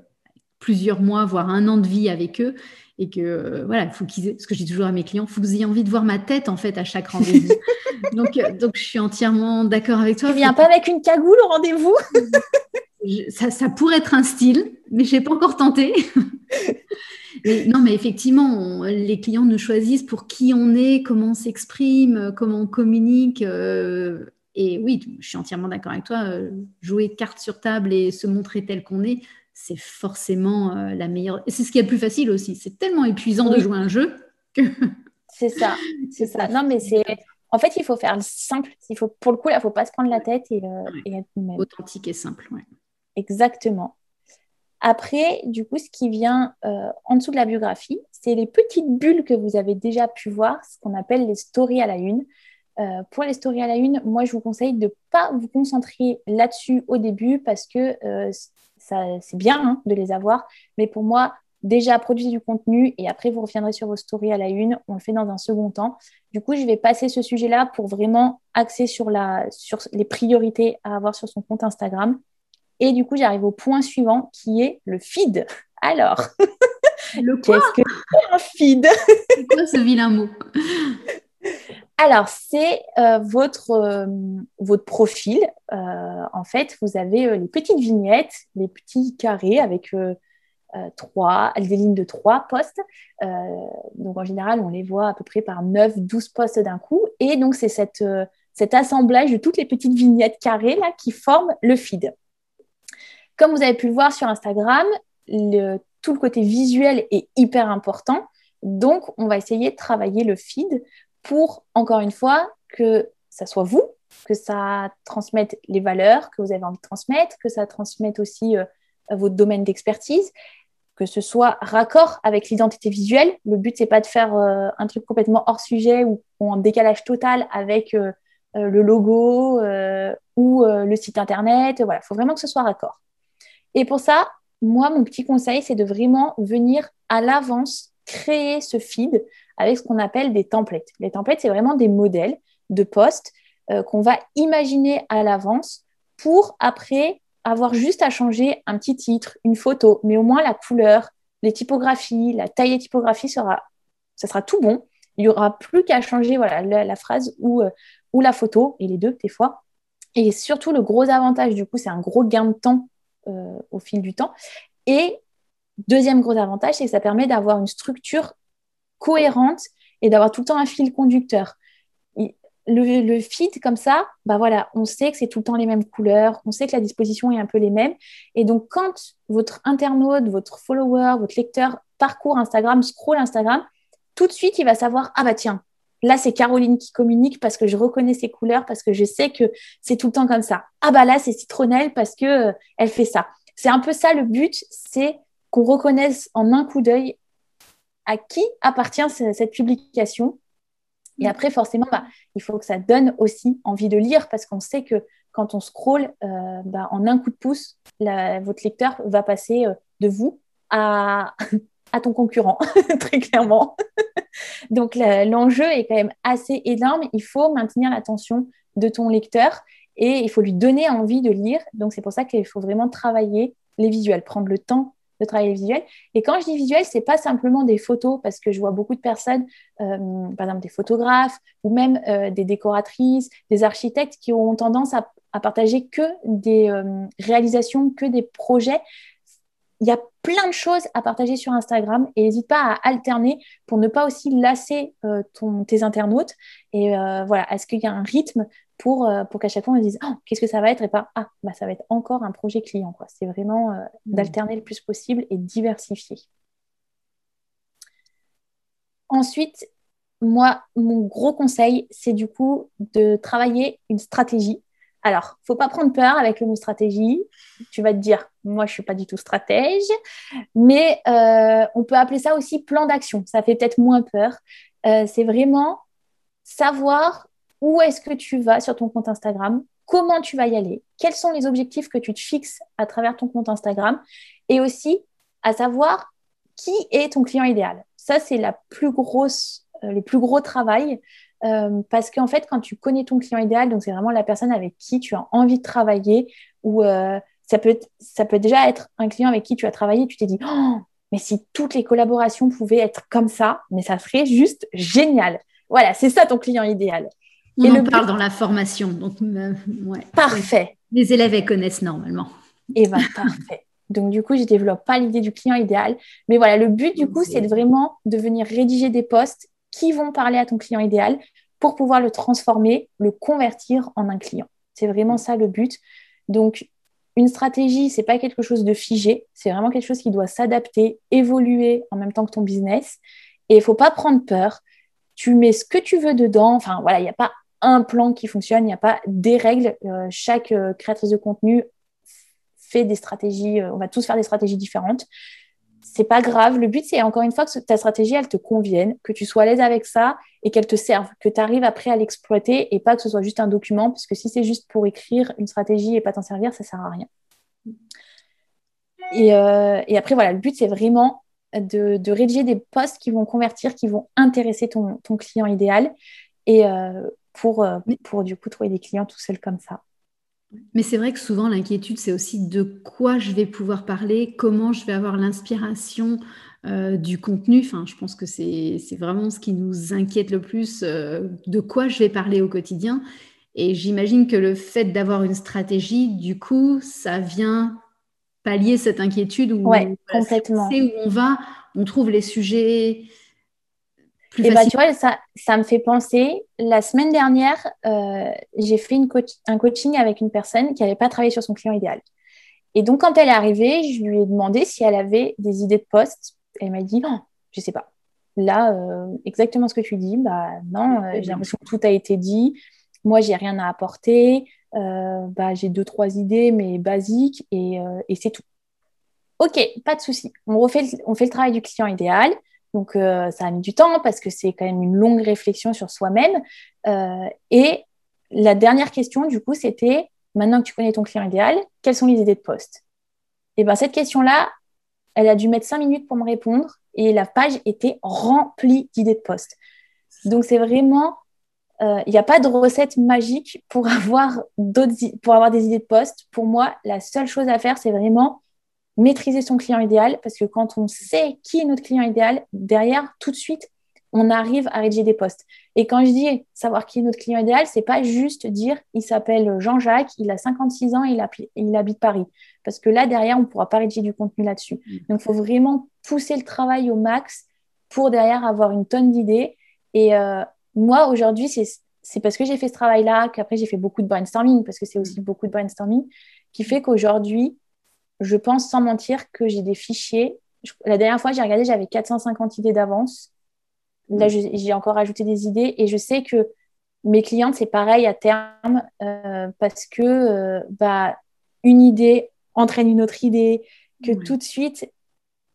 plusieurs mois, voire un an de vie avec eux et que euh, voilà, faut qu'ils, ce que je dis toujours à mes clients, faut que vous ayez envie de voir ma tête en fait à chaque rendez-vous. donc, euh, donc je suis entièrement d'accord avec toi. Tu viens pas avec une cagoule au rendez-vous? Ça, ça, pourrait être un style, mais je n'ai pas encore tenté. non, mais effectivement, les clients nous choisissent pour qui on est, comment on s'exprime, comment on communique. Euh, et oui, je suis entièrement d'accord avec toi. jouer carte sur table et se montrer tel qu'on est, c'est forcément euh, la meilleure. Et c'est ce qui est le plus facile aussi. C'est tellement épuisant de jouer un jeu que. c'est ça, c'est ça. Non, mais c'est. En fait, il faut faire simple. Il faut, pour le coup, là, il ne faut pas se prendre la tête et, euh, être Authentique et simple, ouais. Exactement. Après, du coup, ce qui vient euh, en dessous de la biographie, c'est les petites bulles que vous avez déjà pu voir, ce qu'on appelle les stories à la une. pour les stories à la une, moi, je vous conseille de ne pas vous concentrer là-dessus au début parce que c'est bien hein, de les avoir. Mais pour moi, déjà produisez du contenu et après vous reviendrez sur vos stories à la une. On le fait dans un second temps. Du coup, je vais passer ce sujet-là pour vraiment axer sur, la, sur les priorités à avoir sur son compte Instagram. Et du coup, j'arrive au point suivant qui est le feed. Alors, qu'est-ce que c'est un feed? C'est quoi ce vilain mot? Alors, c'est euh, votre, euh, votre profil. Euh, en fait, vous avez les petites vignettes, les petits carrés avec trois, des lignes de trois postes. donc, en général, on les voit à peu près par 9, 12 postes d'un coup. Et donc, c'est cet assemblage de toutes les petites vignettes carrées qui forment le feed. Comme vous avez pu le voir sur Instagram, le, tout le côté visuel est hyper important. Donc, on va essayer de travailler le feed pour, encore une fois, que ça soit vous, que ça transmette les valeurs que vous avez envie de transmettre, que ça transmette aussi euh, votre domaine d'expertise, que ce soit raccord avec l'identité visuelle. Le but, c'est pas de faire euh, un truc complètement hors sujet ou, en décalage total avec euh, le logo ou le site internet. Voilà, il faut vraiment que ce soit raccord. Et pour ça, moi, mon petit conseil, c'est de vraiment venir à l'avance créer ce feed avec ce qu'on appelle des templates. Les templates, c'est vraiment des modèles de posts euh, qu'on va imaginer à l'avance pour après avoir juste à changer un petit titre, une photo, mais au moins la couleur, les typographies, la taille des typographies sera, ça sera tout bon. Il n'y aura plus qu'à changer voilà, la, phrase ou, euh, ou la photo, et les deux des fois. Et surtout, le gros avantage, du coup, c'est un gros gain de temps euh, au fil du temps. Et deuxième gros avantage, c'est que ça permet d'avoir une structure cohérente et d'avoir tout le temps un fil conducteur. Le, feed comme ça, bah voilà, on sait que c'est tout le temps les mêmes couleurs, on sait que la disposition est un peu les mêmes. Et donc, quand votre internaute, votre follower, votre lecteur parcourt Instagram, scroll Instagram, tout de suite, il va savoir, ah bah tiens, là, c'est Caroline qui communique parce que je reconnais ses couleurs, parce que je sais que c'est tout le temps comme ça. Ah bah là, c'est Citronnelle parce que euh, elle fait ça. C'est un peu ça le but, c'est qu'on reconnaisse en un coup d'œil à qui appartient cette publication. Et mm. après, forcément, bah, il faut que ça donne aussi envie de lire parce qu'on sait que quand on scrolle, euh, bah, en un coup de pouce, votre lecteur va passer euh, de vous à, à ton concurrent, très clairement. Donc, l'enjeu est quand même assez énorme. Il faut maintenir l'attention de ton lecteur et il faut lui donner envie de lire. Donc, c'est pour ça qu'il faut vraiment travailler les visuels, prendre le temps de travailler visuel. Et quand je dis visuel, c'est pas simplement des photos, parce que je vois beaucoup de personnes, euh, par exemple des photographes ou même euh, des décoratrices, des architectes qui ont tendance à, partager que des euh, réalisations, que des projets. Il y a plein de choses à partager sur Instagram et n'hésite pas à alterner pour ne pas aussi lasser ton, tes internautes. Et voilà, est-ce qu'il y a un rythme pour, euh, pour qu'à chaque fois on se dise oh, qu'est-ce que ça va être? Et pas ah bah ça va être encore un projet client quoi. C'est vraiment euh, mmh. d'alterner le plus possible et diversifier. Ensuite, moi, mon gros conseil, c'est du coup de travailler une stratégie. Alors, faut pas prendre peur avec le mot stratégie. Tu vas te dire, moi, je suis pas du tout stratège, mais euh, on peut appeler ça aussi plan d'action. Ça fait peut-être moins peur. c'est vraiment savoir où est-ce que tu vas sur ton compte Instagram, comment tu vas y aller, quels sont les objectifs que tu te fixes à travers ton compte Instagram? Et aussi à savoir qui est ton client idéal. Ça, c'est la plus grosse, euh, le plus gros travail euh, parce qu'en fait, quand tu connais ton client idéal, donc c'est vraiment la personne avec qui tu as envie de travailler ou euh, ça, peut ça peut déjà être un client avec qui tu as travaillé, tu t'es dit, oh, mais si toutes les collaborations pouvaient être comme ça, mais ça serait juste génial. Voilà, c'est ça ton client idéal. On et en le parle dans la formation. Donc, euh, Parfait. Les élèves, elles connaissent normalement. Et eh bien, parfait. Donc, du coup, je ne développe pas l'idée du client idéal. Mais voilà, le but, du coup, c'est vraiment de venir rédiger des posts qui vont parler à ton client idéal pour pouvoir le transformer, le convertir en un client. C'est vraiment ça le but. Donc, une stratégie, c'est pas quelque chose de figé, c'est vraiment quelque chose qui doit s'adapter, évoluer en même temps que ton business. Et il faut pas prendre peur. Tu mets ce que tu veux dedans. Enfin, voilà, il n'y a pas un plan qui fonctionne, il n'y a pas des règles. Euh, chaque euh, créatrice de contenu fait des stratégies, euh, on va tous faire des stratégies différentes. c'est pas grave. Le but, c'est encore une fois que ta stratégie, elle te convienne, que tu sois à l'aise avec ça et qu'elle te serve, que tu arrives après à l'exploiter et pas que ce soit juste un document, parce que si c'est juste pour écrire une stratégie et pas t'en servir, ça sert à rien. Et, après, voilà, le but, c'est vraiment de, rédiger des posts qui vont convertir, qui vont intéresser ton, client idéal et pour, euh, pour du coup trouver des clients tout seuls comme ça. Mais c'est vrai que souvent l'inquiétude, c'est aussi de quoi je vais pouvoir parler, comment je vais avoir l'inspiration euh, du contenu. Enfin, je pense que c'est vraiment ce qui nous inquiète le plus, euh, de quoi je vais parler au quotidien. Et j'imagine que le fait d'avoir une stratégie, du coup, ça vient pallier cette inquiétude où, complètement. on sait où on va, on trouve les sujets et bah, tu vois, ça, ça me fait penser, la semaine dernière, euh, j'ai fait une un coaching avec une personne qui n'avait pas travaillé sur son client idéal. Et donc, quand elle est arrivée, je lui ai demandé si elle avait des idées de poste. Elle m'a dit, non, je ne sais pas. Là, euh, exactement ce que tu dis, bah non, euh, j'ai l'impression que tout a été dit. Moi, j'ai rien à apporter. bah, j'ai deux, trois idées, mais basiques, et, et c'est tout. Ok, pas de souci. On, refait on fait le travail du client idéal. Donc, euh, ça a mis du temps parce que c'est quand même une longue réflexion sur soi-même. Euh, et la dernière question, du coup, c'était maintenant que tu connais ton client idéal, quelles sont les idées de poste? Et bien, cette question-là, elle a dû mettre cinq minutes pour me répondre et la page était remplie d'idées de poste. Donc, c'est vraiment, euh, il n'y a pas de recette magique pour avoir, pour avoir des idées de poste. Pour moi, la seule chose à faire, c'est vraiment maîtriser son client idéal, parce que quand on sait qui est notre client idéal, derrière, tout de suite, on arrive à rédiger des posts. Et quand je dis savoir qui est notre client idéal, c'est pas juste dire il s'appelle Jean-Jacques, il a 56 ans, il, il, habite Paris. Parce que là, derrière, on ne pourra pas rédiger du contenu là-dessus. Mm. Donc, il faut vraiment pousser le travail au max pour derrière avoir une tonne d'idées. Et euh, moi, aujourd'hui, c'est parce que j'ai fait ce travail-là qu'après, j'ai fait beaucoup de brainstorming, parce que c'est aussi mm. beaucoup de brainstorming, qui fait qu'aujourd'hui, je pense sans mentir que j'ai des fichiers. la dernière fois, j'ai regardé, j'avais 450 idées d'avance. Là, mm. j'ai encore ajouté des idées et je sais que mes clientes, c'est pareil à terme euh, parce que euh, bah, une idée entraîne une autre idée, que tout de suite,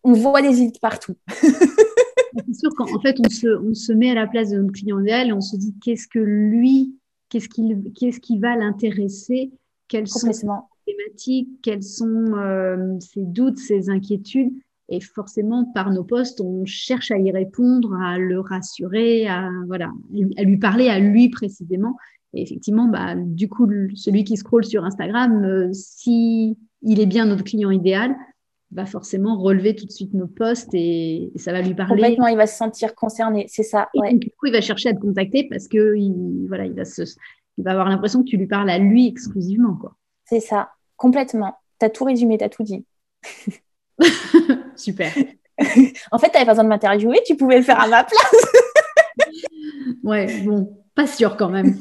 on voit des idées partout. c'est sûr qu'en fait, on se, on se, met à la place de notre client idéal et on se dit qu'est-ce que lui, qu'est-ce qui, qu'est-ce qui va l'intéresser, quels sont thématiques, quels sont euh, ses doutes, ses inquiétudes. Et forcément, par nos postes, on cherche à y répondre, à le rassurer, à, voilà, à lui parler à lui précisément. Et effectivement, bah, du coup, celui qui scrolle sur Instagram, euh, si il est bien notre client idéal, va forcément relever tout de suite nos posts et, ça va lui parler. Complètement, il va se sentir concerné, c'est ça. Et du coup, il va chercher à te contacter parce que il, voilà, il va, se, il va avoir l'impression que tu lui parles à lui exclusivement. Quoi. C'est ça, complètement. Tu as tout résumé, tu as tout dit. Super. en fait, tu n'avais pas besoin de m'interviewer, tu pouvais le faire à ma place. ouais, bon, pas sûr quand même.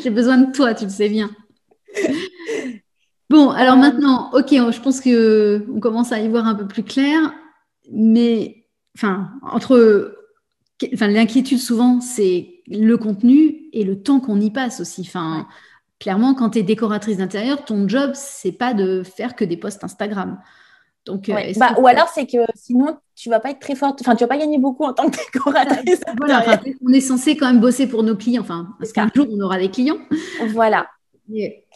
J'ai besoin de toi, tu le sais bien. Bon, alors maintenant, ok, je pense que on commence à y voir un peu plus clair, mais enfin, entre, enfin, l'inquiétude souvent, c'est le contenu et le temps qu'on y passe aussi. Enfin, clairement, quand tu es décoratrice d'intérieur, ton job, c'est pas de faire que des posts Instagram. Donc, euh, bah, ou alors, c'est que sinon, tu vas pas être très forte, enfin, tu vas pas gagner beaucoup en tant que décoratrice. voilà, on est censé quand même bosser pour nos clients, enfin, parce qu'un jour, on aura des clients. Voilà.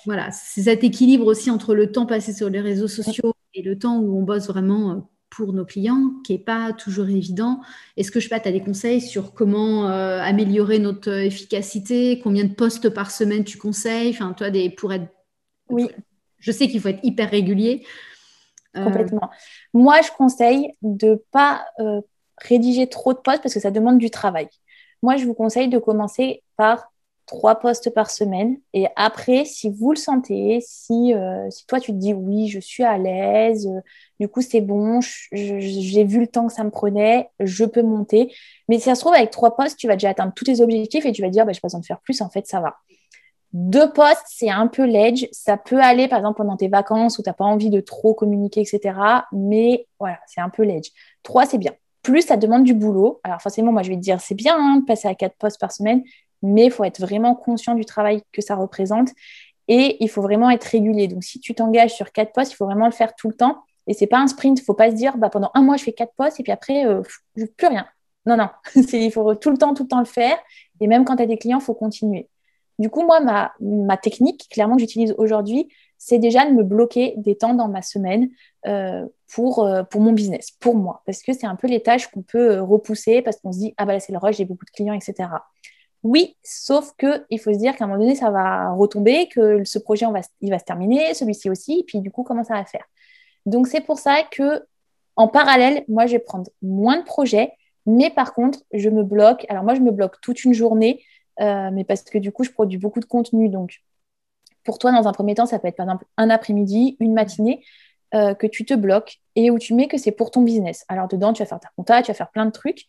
voilà, c'est cet équilibre aussi entre le temps passé sur les réseaux sociaux et le temps où on bosse vraiment euh, pour nos clients, qui n'est pas toujours évident. Est-ce que je sais pas, tu as des conseils sur comment euh, améliorer notre efficacité? Combien de postes par semaine tu conseilles? Enfin, toi, des, pour être. Oui. Je sais qu'il faut être hyper régulier. Euh, Complètement. Moi, je conseille de ne pas euh, rédiger trop de postes parce que ça demande du travail. Moi, je vous conseille de commencer par trois postes par semaine. Et après, si vous le sentez, si, euh, si toi tu te dis oui, je suis à l'aise, euh, du coup c'est bon, j'ai vu le temps que ça me prenait, je peux monter. Mais si ça se trouve, avec trois postes, tu vas déjà atteindre tous tes objectifs et tu vas dire, bah, je n'ai pas besoin de faire plus, en fait, ça va. Deux postes, c'est un peu l'edge. Ça peut aller, par exemple, pendant tes vacances où tu n'as pas envie de trop communiquer, etc. Mais voilà, c'est un peu l'edge. Trois, c'est bien. Plus, ça demande du boulot. Alors forcément, moi, je vais te dire, c'est bien hein, de passer à quatre postes par semaine, mais il faut être vraiment conscient du travail que ça représente et il faut vraiment être régulier. Donc, si tu t'engages sur quatre postes, il faut vraiment le faire tout le temps Et c'est pas un sprint. Il faut pas se dire, bah, pendant un mois, je fais quatre postes et puis après, euh, je plus rien. Non, non. il faut tout le temps, tout le temps le faire. Et même quand tu as des clients, il faut continuer. Du coup, moi, ma, ma technique, clairement, que j'utilise aujourd'hui, c'est déjà de me bloquer des temps dans ma semaine euh, pour, euh, pour mon business, pour moi. Parce que c'est un peu les tâches qu'on peut euh, repousser parce qu'on se dit, ah bah là, c'est le rush, j'ai beaucoup de clients, etc. Oui, sauf qu'il faut se dire qu'à un moment donné, ça va retomber, que ce projet, va, il va se terminer, celui-ci aussi, et puis du coup, comment ça va faire? Donc, c'est pour ça que en parallèle, moi, je vais prendre moins de projets, mais par contre, je me bloque. Alors, moi, je me bloque toute une journée, mais parce que du coup, je produis beaucoup de contenu. Donc, pour toi, dans un premier temps, ça peut être par exemple un après-midi, une matinée euh, que tu te bloques et où tu mets que c'est pour ton business. Alors dedans, tu vas faire ta compta, tu vas faire plein de trucs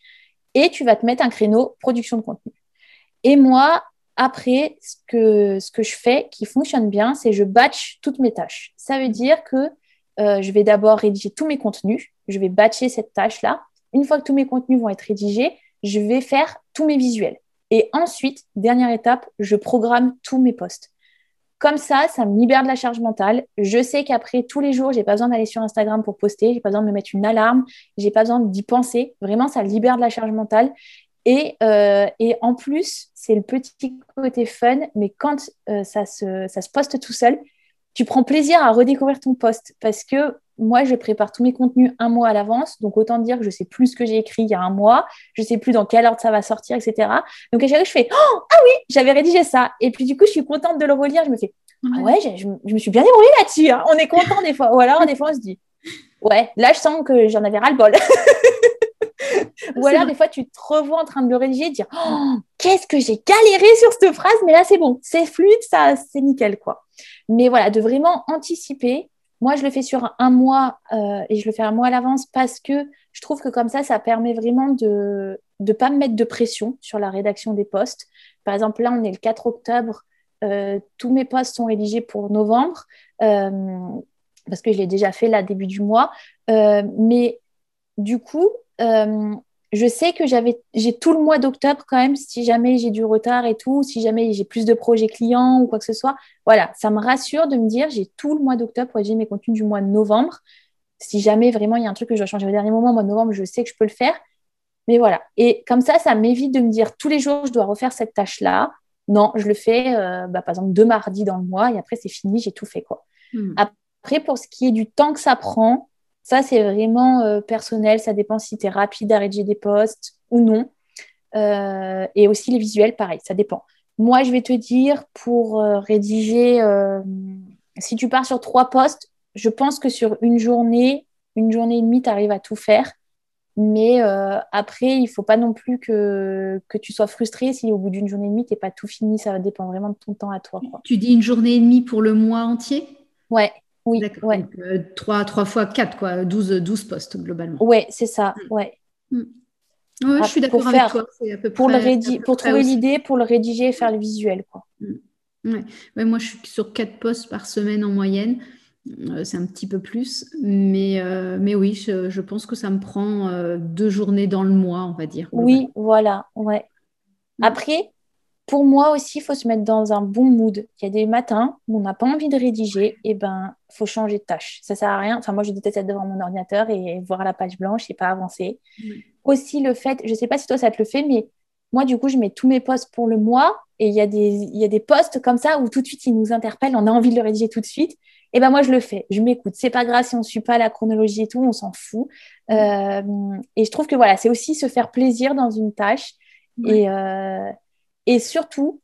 et tu vas te mettre un créneau production de contenu. Et moi, après, ce que, je fais qui fonctionne bien, c'est je batch toutes mes tâches. Ça veut dire que euh, je vais d'abord rédiger tous mes contenus, je vais batcher cette tâche-là. Une fois que tous mes contenus vont être rédigés, je vais faire tous mes visuels. Et ensuite, dernière étape, je programme tous mes posts. Comme ça, ça me libère de la charge mentale. Je sais qu'après, tous les jours, j'ai pas besoin d'aller sur Instagram pour poster, j'ai pas besoin de me mettre une alarme, j'ai pas besoin d'y penser. Vraiment, ça libère de la charge mentale. Et, euh, et en plus, c'est le petit côté fun, mais quand euh, ça, se, ça se poste tout seul, tu prends plaisir à redécouvrir ton post parce que moi, je prépare tous mes contenus un mois à l'avance. Donc, autant dire que je sais plus ce que j'ai écrit il y a un mois. Je sais plus dans quelle ordre ça va sortir, etc. Donc, à chaque fois, je fais oh, Ah oui, j'avais rédigé ça. Et puis, du coup, je suis contente de le relire. Je me fais Ah ouais, je, me suis bien débrouillée là-dessus. Hein. On est content des fois. Ou alors, des fois, on se dit Ouais, là, je sens que j'en avais ras-le-bol. Ou alors, des fois, tu te revois en train de le rédiger et dire oh, Qu'est-ce que j'ai galéré sur cette phrase, mais là, c'est bon, c'est fluide, ça, c'est nickel, quoi. Mais voilà, de vraiment anticiper moi, je le fais sur un mois euh, et je le fais un mois à l'avance parce que je trouve que comme ça, ça permet vraiment de ne pas me mettre de pression sur la rédaction des postes. Par exemple, là, on est le 4 octobre. Euh, tous mes postes sont rédigés pour novembre euh, parce que je l'ai déjà fait là, début du mois. mais du coup, je sais que j'avais, j'ai tout le mois d'octobre quand même, si jamais j'ai du retard et tout, si jamais j'ai plus de projets clients ou quoi que ce soit. Voilà, ça me rassure de me dire j'ai tout le mois d'octobre pour j'ai mes contenus du mois de novembre. Si jamais vraiment il y a un truc que je dois changer au dernier moment, au mois de novembre, je sais que je peux le faire. Mais voilà. Et comme ça, ça m'évite de me dire tous les jours je dois refaire cette tâche-là. Non, je le fais, euh, bah, par exemple, deux mardis dans le mois et après c'est fini, j'ai tout fait quoi. Hmm. Après, pour ce qui est du temps que ça prend, ça, c'est vraiment euh, personnel. Ça dépend si tu es rapide à rédiger des posts ou non. Euh, et aussi les visuels, pareil, ça dépend. Moi, je vais te dire, pour euh, rédiger, si tu pars sur trois posts, je pense que sur une journée, une journée et demie, tu arrives à tout faire. Mais après, il ne faut pas non plus que, que tu sois frustré si au bout d'une journée et demie, tu n'es pas tout fini. Ça dépend vraiment de ton temps à toi. Tu dis une journée et demie pour le mois entier? Ouais, oui, ouais. Euh, 3, fois 4, quoi, 12, 12 postes globalement. Oui, c'est ça, mm. ouais. Mm. je suis d'accord avec toi. pour, le pour trouver l'idée, pour le rédiger et faire le visuel. Quoi. Mm. Ouais. moi, je suis sur 4 postes par semaine en moyenne. Euh, c'est un petit peu plus. Mais, euh, mais oui, je, je, pense que ça me prend deux journées dans le mois, on va dire. Oui, voilà. Ouais. Après, pour moi aussi, il faut se mettre dans un bon mood. Il y a des matins où on n'a pas envie de rédiger, et ben, faut changer de tâche. Ça sert à rien. Enfin, moi, je déteste être devant mon ordinateur et voir la page blanche et pas avancer. Aussi, le fait, je ne sais pas si toi, ça te le fait, mais moi, du coup, je mets tous mes posts pour le mois et il y, a des, il y a des posts comme ça où tout de suite, ils nous interpellent, on a envie de le rédiger tout de suite. Et ben moi, je le fais. Je m'écoute. C'est pas grave si on ne suit pas la chronologie et tout, on s'en fout. Euh, et je trouve que voilà, c'est aussi se faire plaisir dans une tâche. Et, euh, et surtout,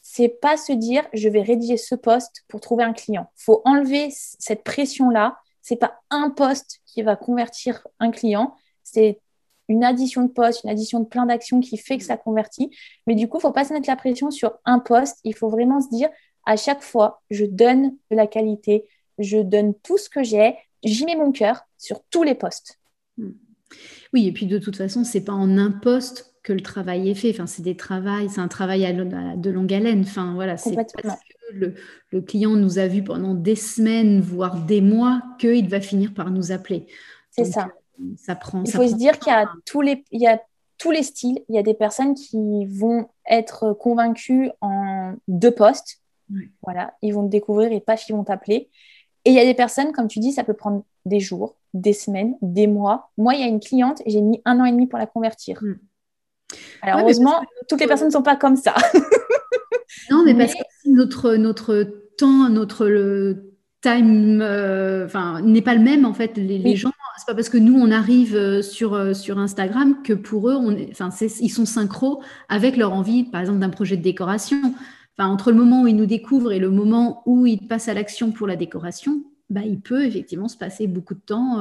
c'est pas se dire je vais rédiger ce poste pour trouver un client. Faut enlever cette pression-là. C'est pas un poste qui va convertir un client, c'est une addition de postes, une addition de plein d'actions qui fait que ça convertit. Mais du coup, faut pas se mettre la pression sur un poste. Il faut vraiment se dire à chaque fois, je donne de la qualité, je donne tout ce que j'ai, j'y mets mon cœur sur tous les postes. Hmm. Oui, et puis de toute façon, c'est pas en un poste que le travail est fait. Enfin, c'est des travails, c'est un travail à, de longue haleine. Enfin, voilà, c'est parce que le, client nous a vu pendant des semaines, voire des mois, qu'il va finir par nous appeler. C'est ça. Euh, ça prend. Il faut se dire qu'il y a tous les, il y a tous les styles. Il y a des personnes qui vont être convaincues en deux postes. Voilà, ils vont te découvrir et pas qu'ils vont t'appeler. Et il y a des personnes, comme tu dis, ça peut prendre des jours, des semaines, des mois. Moi, il y a une cliente, j'ai mis un an et demi pour la convertir. Hmm. Alors, heureusement, toutes les personnes ne sont pas comme ça. non, mais, parce que notre, notre temps, notre le time euh, n'est pas le même, en fait. Les, les gens, c'est pas parce que nous, on arrive euh, sur, euh, sur Instagram que pour eux, on est, ils sont synchro avec leur envie, par exemple, d'un projet de décoration. Enfin, entre le moment où ils nous découvrent et le moment où ils passent à l'action pour la décoration, bah, il peut effectivement se passer beaucoup de temps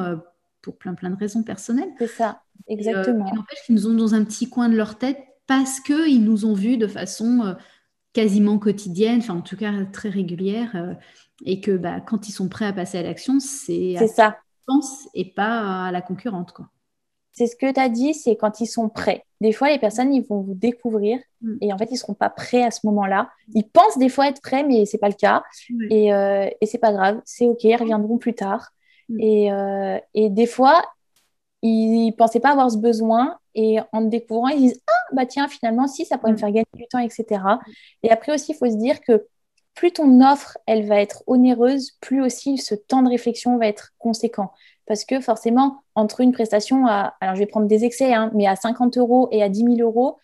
pour plein plein de raisons personnelles. C'est ça, exactement. Et, n'empêche qu'ils nous ont dans un petit coin de leur tête parce qu'ils nous ont vus de façon euh, quasiment quotidienne, enfin en tout cas très régulière, euh, et que bah, quand ils sont prêts à passer à l'action, c'est à ça. et pas à la concurrente. Quoi c'est ce que tu as dit, c'est quand ils sont prêts. Des fois, les personnes, ils vont vous découvrir mm. et en fait, ils ne seront pas prêts à ce moment-là. Ils pensent des fois être prêts, mais ce n'est pas le cas. Et, euh, et c'est pas grave, c'est OK, ils reviendront plus tard. Mm. Et, euh, et, des fois, ils ne pensaient pas avoir ce besoin et en découvrant, ils disent Ah, bah tiens, finalement, si, ça pourrait me mm. faire gagner du temps, etc. Et après aussi, il faut se dire que plus ton offre, elle va être onéreuse, plus aussi ce temps de réflexion va être conséquent parce que forcément, entre une prestation à, alors je vais prendre des excès, hein, mais à 50 euros et à 10 000 euros,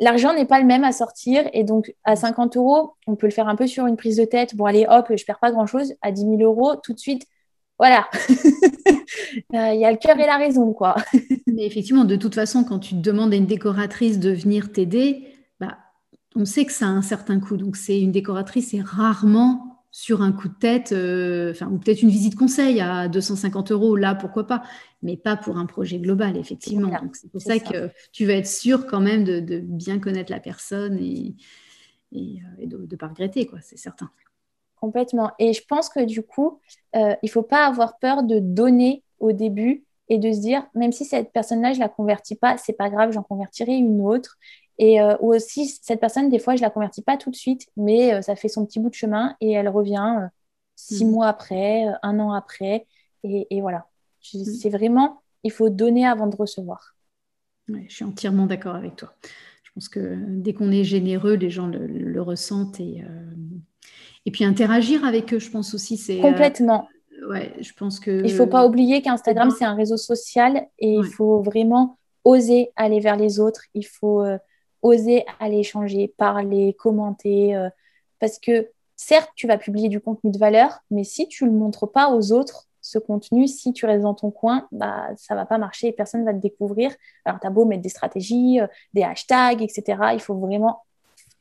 l'argent n'est pas le même à sortir. Et donc, à 50 euros, on peut le faire un peu sur une prise de tête. Bon, allez, hop, je perds pas grand-chose. À 10 000 euros, tout de suite, voilà. Euh, il y a le cœur et la raison, quoi. Mais effectivement, de toute façon, quand tu demandes à une décoratrice de venir t'aider, bah, on sait que ça a un certain coût. Donc, c'est une décoratrice, c'est rarement sur un coup de tête, euh, ou peut-être une visite conseil à 250 euros, là, pourquoi pas, mais pas pour un projet global, effectivement. Donc, c'est pour ça, que tu vas être sûr quand même de, bien connaître la personne et, et, euh, de ne pas regretter, quoi, c'est certain. Complètement. Et je pense que du coup, euh, il ne faut pas avoir peur de donner au début et de se dire, même si cette personne-là, je ne la convertis pas, c'est pas grave, j'en convertirai une autre. Et euh, ou aussi, cette personne, des fois, je ne la convertis pas tout de suite, mais euh, ça fait son petit bout de chemin et elle revient six mm. mois après, un an après. Et, voilà. Mm. C'est vraiment, il faut donner avant de recevoir. je suis entièrement d'accord avec toi. Je pense que dès qu'on est généreux, les gens le, ressentent. Et, et puis interagir avec eux, je pense aussi, c'est... Complètement. ouais, je pense que... Il ne faut pas oublier qu'Instagram, c'est un réseau social et il faut vraiment oser aller vers les autres. Il faut oser aller échanger, parler, commenter. Euh, parce que certes, tu vas publier du contenu de valeur, mais si tu ne le montres pas aux autres, ce contenu, si tu restes dans ton coin, bah, ça ne va pas marcher et personne ne va te découvrir. Alors, tu as beau mettre des stratégies, euh, des hashtags, etc. Il faut vraiment,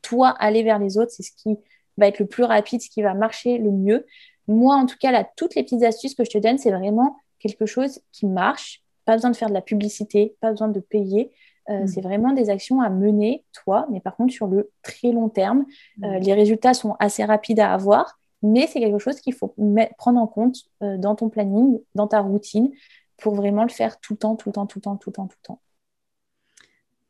toi, aller vers les autres. C'est ce qui va être le plus rapide, ce qui va marcher le mieux. Moi, en tout cas, là, toutes les petites astuces que je te donne, c'est vraiment quelque chose qui marche. Pas besoin de faire de la publicité, pas besoin de payer. Euh, mm. C'est vraiment des actions à mener, toi, mais par contre sur le très long terme. Euh, mm. les résultats sont assez rapides à avoir, mais c'est quelque chose qu'il faut prendre en compte euh, dans ton planning, dans ta routine, pour vraiment le faire tout le temps, tout le temps, tout le temps, tout le temps, tout le temps.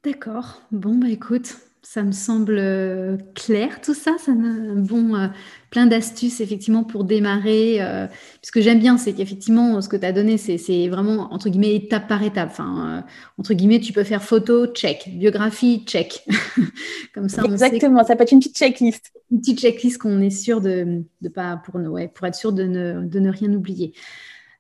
D'accord. Bon, bah écoute, ça me semble euh, clair tout ça. Ça me, bon, euh, plein d'astuces effectivement pour démarrer. Euh, ce que j'aime bien, c'est qu'effectivement, ce que tu as donné, c'est vraiment entre guillemets étape par étape. Enfin, entre guillemets, tu peux faire photo, check, biographie, check. Comme ça, exactement. ça peut être une petite checklist. Une petite checklist qu'on est sûr de, de pas pour ouais, pour être sûr de ne, de ne rien oublier.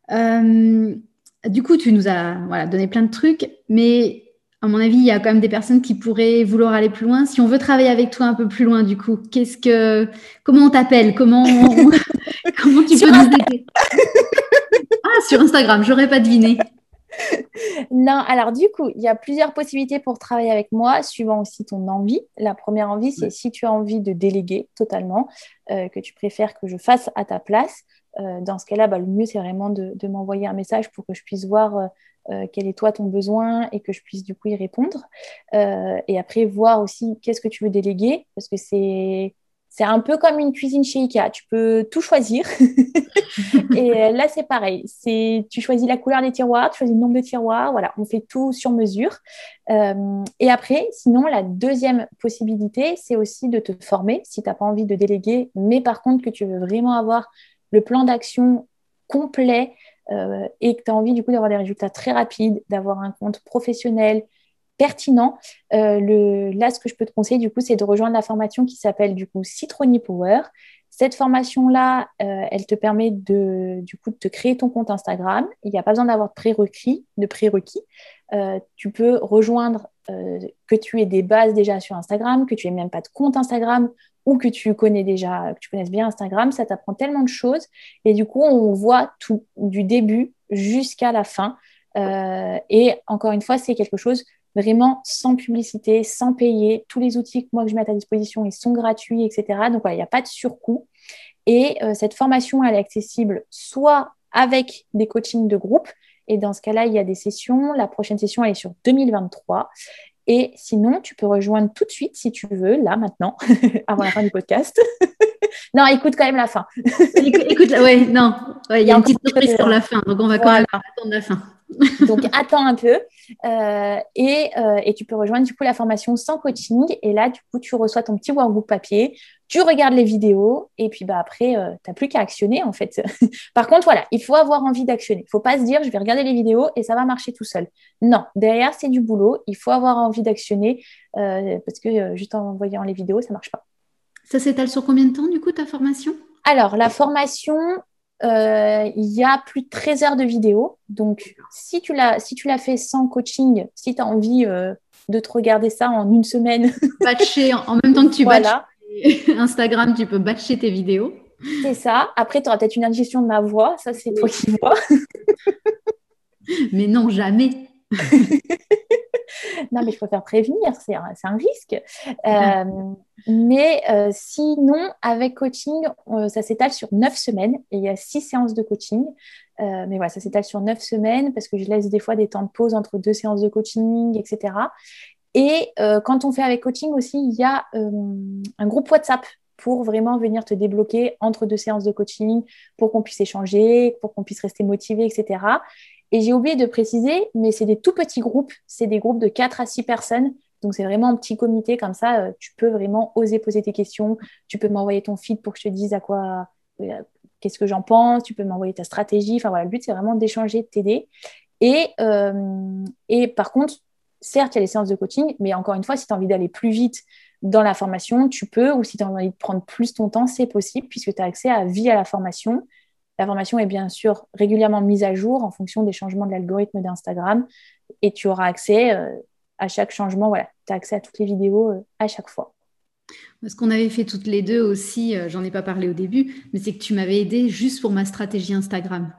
du coup, tu nous as voilà, donné plein de trucs, mais à mon avis, il y a quand même des personnes qui pourraient vouloir aller plus loin. Si on veut travailler avec toi un peu plus loin, du coup, qu'est-ce que, comment on t'appelle? Comment, comment tu peux nous aider? Ah, sur Instagram, j'aurais pas deviné. Non, alors du coup, il y a plusieurs possibilités pour travailler avec moi, suivant aussi ton envie. La première envie, c'est si tu as envie de déléguer totalement, euh, que tu préfères que je fasse à ta place. Euh, dans ce cas-là, bah, le mieux, c'est vraiment de, m'envoyer un message pour que je puisse voir euh, quel est toi ton besoin et que je puisse du coup y répondre. Euh, et après, voir aussi qu'est-ce que tu veux déléguer, parce que c'est c'est un peu comme une cuisine chez Ikea, tu peux tout choisir. et euh, là, c'est pareil. C'est, tu choisis la couleur des tiroirs, tu choisis le nombre de tiroirs. Voilà, on fait tout sur mesure. et après, sinon, la deuxième possibilité, c'est aussi de te former si tu n'as pas envie de déléguer, mais par contre que tu veux vraiment avoir le plan d'action complet euh, et que tu as envie du coup d'avoir des résultats très rapides, d'avoir un compte professionnel pertinent, euh, là, ce que je peux te conseiller du coup, c'est de rejoindre la formation qui s'appelle du coup Citroni Power. Cette formation-là, euh, elle te permet de, du coup, de te créer ton compte Instagram. Il n'y a pas besoin d'avoir de prérequis. De prérequis. Euh, tu peux rejoindre euh, que tu aies des bases déjà sur Instagram, que tu n'aies même pas de compte Instagram ou que tu connais déjà, que tu connaisses bien Instagram. Ça t'apprend tellement de choses. Et du coup, on voit tout du début jusqu'à la fin. et encore une fois, c'est quelque chose vraiment sans publicité, sans payer. Tous les outils que moi que je mets à ta disposition, ils sont gratuits, etc. Donc voilà, il n'y a pas de surcoût. Et euh, cette formation, elle est accessible soit avec des coachings de groupe, et dans ce cas-là, il y a des sessions. La prochaine session, elle est sur 2023. Et sinon, tu peux rejoindre tout de suite si tu veux, là, maintenant, avant la fin du podcast. non, écoute quand même la fin. écoute, ouais, non, il y a, une petite surprise sur la fin, donc on va quand même attendre la fin. Donc, attends un peu euh, et, euh, et, tu peux rejoindre du coup la formation sans coaching. Et là, du coup, tu reçois ton petit workbook papier, tu regardes les vidéos et puis bah, après, euh, tu n'as plus qu'à actionner en fait. Par contre, voilà, il faut avoir envie d'actionner. Il ne faut pas se dire je vais regarder les vidéos et ça va marcher tout seul. Non, derrière, c'est du boulot. Il faut avoir envie d'actionner parce que juste en voyant les vidéos, ça ne marche pas. Ça s'étale sur combien de temps du coup ta formation? Alors, la formation, euh, il y a plus de 13 heures de vidéo. Donc, si tu l'as si tu fait sans coaching, si tu as envie euh, de te regarder ça en une semaine. Batcher en même temps que tu voilà. Instagram, tu peux batcher tes vidéos. C'est ça. Après, tu auras peut-être une indigestion de ma voix. Ça, c'est toi qui vois. Mais non, jamais. non, mais je préfère prévenir, c'est un, un, risque. Euh, mais euh, sinon, avec coaching, euh, ça s'étale sur neuf semaines et il y a six séances de coaching. mais voilà, ça s'étale sur neuf semaines parce que je laisse des fois des temps de pause entre deux séances de coaching, etc. Et quand on fait avec coaching aussi, il y a un groupe WhatsApp pour vraiment venir te débloquer entre deux séances de coaching, pour qu'on puisse échanger, pour qu'on puisse rester motivé, etc. Et j'ai oublié de préciser, mais c'est des tout petits groupes, c'est des groupes de 4 à 6 personnes. Donc, c'est vraiment un petit comité comme ça. Euh, tu peux vraiment oser poser tes questions. Tu peux m'envoyer ton feed pour que je te dise à quoi, euh, qu'est-ce que j'en pense. Tu peux m'envoyer ta stratégie. Enfin, voilà, le but, c'est vraiment d'échanger, de t'aider. Et, euh, et par contre, certes, il y a les séances de coaching, mais encore une fois, si tu as envie d'aller plus vite dans la formation, tu peux. Ou si tu as envie de prendre plus ton temps, c'est possible puisque tu as accès à vie à la formation. La formation est bien sûr régulièrement mise à jour en fonction des changements de l'algorithme d'Instagram et tu auras accès euh, à chaque changement. Voilà, tu as accès à toutes les vidéos euh, à chaque fois. Ce qu'on avait fait toutes les deux aussi, euh, j'en ai pas parlé au début, mais c'est que tu m'avais aidé juste pour ma stratégie Instagram.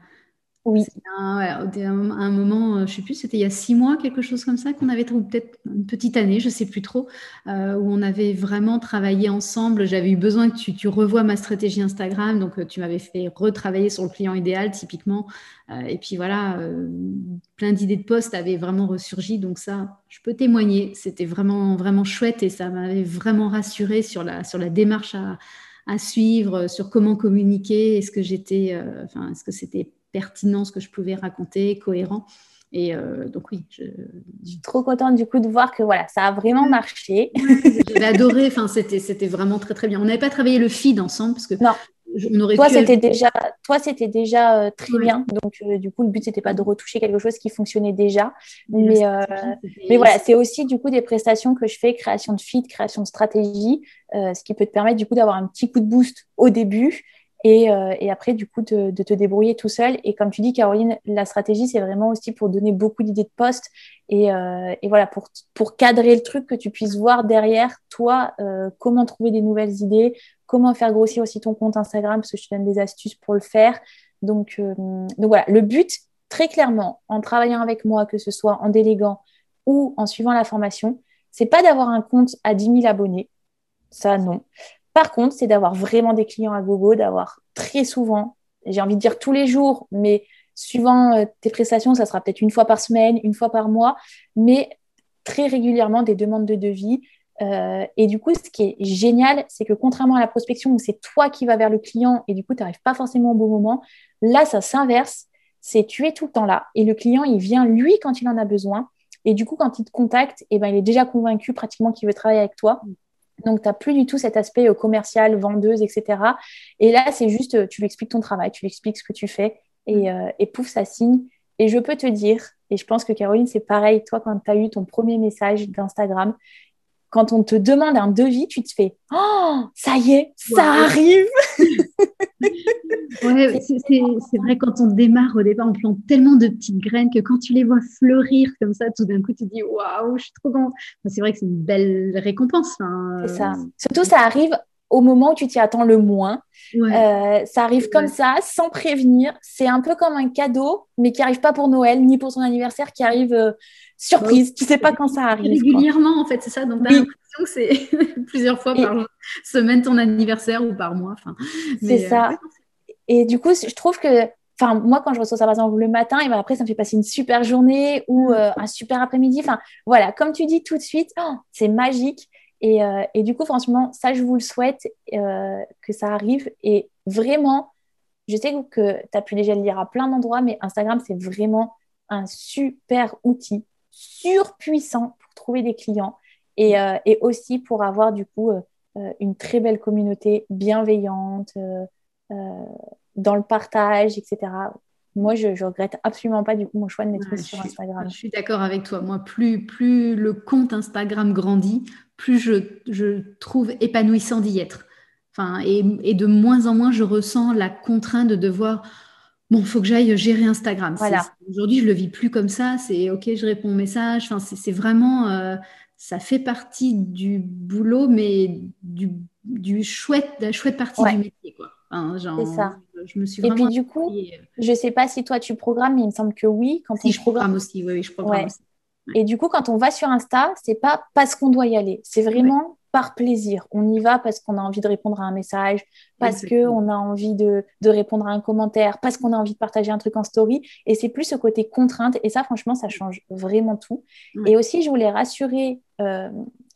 Oui. Un, un, moment, euh, je sais plus, c'était il y a six mois, quelque chose comme ça, qu'on avait, ou peut-être une petite année, je sais plus trop, euh, où on avait vraiment travaillé ensemble. J'avais eu besoin que tu, tu, revoies ma stratégie Instagram, donc euh, tu m'avais fait retravailler sur le client idéal, typiquement. et puis voilà, plein d'idées de poste avaient vraiment ressurgi, donc ça, je peux témoigner. C'était vraiment, vraiment chouette et ça m'avait vraiment rassuré sur la, sur la démarche à, à suivre, sur comment communiquer, est-ce que j'étais, enfin, est-ce que c'était pertinent ce que je pouvais raconter, cohérent. Et euh, donc oui, je... suis trop contente du coup de voir que voilà, ça a vraiment marché. J'ai adoré, enfin c'était c'était vraiment très très bien. On n'avait pas travaillé le feed ensemble parce que non. On aurait toi, c'était déjà, toi, c'était déjà euh, très bien. Donc, euh, du coup, le but, c'était pas de retoucher quelque chose qui fonctionnait déjà. Mais, mais voilà, c'est aussi, du coup, des prestations que je fais, création de feed, création de stratégie, ce qui peut te permettre, du coup, d'avoir un petit coup de boost au début euh, et, après, du coup, de, te débrouiller tout seul. Et comme tu dis, Caroline, la stratégie, c'est vraiment aussi pour donner beaucoup d'idées de poste et, euh, voilà, pour, cadrer le truc, que tu puisses voir derrière, toi, euh, comment trouver des nouvelles idées, comment faire grossir aussi ton compte Instagram, parce que je te donne des astuces pour le faire. Donc, donc voilà, le but, très clairement, en travaillant avec moi, que ce soit en déléguant ou en suivant la formation, c'est pas d'avoir un compte à 10 000 abonnés. Ça, non. Par contre, c'est d'avoir vraiment des clients à gogo, d'avoir très souvent, j'ai envie de dire tous les jours, mais suivant euh, tes prestations, ça sera peut-être une fois par semaine, une fois par mois, mais très régulièrement des demandes de devis. Euh, et du coup, ce qui est génial, c'est que contrairement à la prospection où c'est toi qui vas vers le client et du coup, tu n'arrives pas forcément au bon moment, là, ça s'inverse. C'est tu es tout le temps là et le client, il vient lui quand il en a besoin. Et du coup, quand il te contacte, eh ben, il est déjà convaincu pratiquement qu'il veut travailler avec toi. Donc, tu n'as plus du tout cet aspect euh, commercial, vendeuse, etc. Et là, c'est juste, euh, tu lui expliques ton travail, tu lui expliques ce que tu fais et, mm. euh, et pouf, ça signe. Et je peux te dire, et je pense que Caroline, c'est pareil, toi, quand tu as eu ton premier message d'Instagram, quand on te demande un devis, tu te fais Oh, ça y est, ça arrive ouais, c'est vrai, quand on démarre au départ, on plante tellement de petites graines que quand tu les vois fleurir comme ça, tout d'un coup, tu te dis Waouh, je suis trop contente. c'est vrai que c'est une belle récompense. c'est ça. Surtout, ça arrive au moment où tu t'y attends le moins. Euh, ça arrive comme ça, sans prévenir. C'est un peu comme un cadeau, mais qui arrive pas pour Noël ni pour son anniversaire, qui arrive euh, surprise. tu sais pas quand ça arrive. Régulièrement, en fait, c'est ça. Donc, tu l'impression que c'est plusieurs fois par semaine ton anniversaire ou par mois. Enfin, c'est ça. Euh, et du coup, je trouve que Enfin, moi, quand je reçois ça, par exemple, le matin, et ben après, ça me fait passer une super journée ou mm. un super après-midi. Enfin, voilà, comme tu dis tout de suite, oh, c'est magique. Euh, et, du coup, franchement, ça, je vous le souhaite euh, que ça arrive. Et vraiment, je sais que tu as pu déjà le lire à plein d'endroits, mais Instagram, c'est vraiment un super outil, surpuissant pour trouver des clients et, euh, aussi pour avoir du coup une très belle communauté bienveillante dans le partage, etc moi, je, ne regrette absolument pas du coup mon choix de mettre sur Instagram. Je suis d'accord avec toi. Moi, plus, plus le compte Instagram grandit, plus je, trouve épanouissant d'y être. Enfin, et, de moins en moins, je ressens la contrainte de devoir. Bon, il faut que j'aille gérer Instagram. Voilà. Aujourd'hui, je le vis plus comme ça. C'est OK, je réponds aux messages. Enfin, c'est vraiment, euh, ça fait partie du boulot, mais du, du chouette, de la chouette partie du métier, quoi. C'est ça. Je me suis Et puis du coup, euh, je sais pas si toi tu programmes, mais il me semble que oui. Quand si, je programme aussi, oui, je programme aussi. Et du coup, quand on va sur Insta, c'est pas parce qu'on doit y aller, c'est vraiment par plaisir. On y va parce qu'on a envie de répondre à un message, parce qu'on a envie de, répondre à un commentaire, parce qu'on a envie de partager un truc en story. Et c'est plus ce côté contrainte. Et ça, franchement, ça change vraiment tout. Et aussi, je voulais rassurer euh,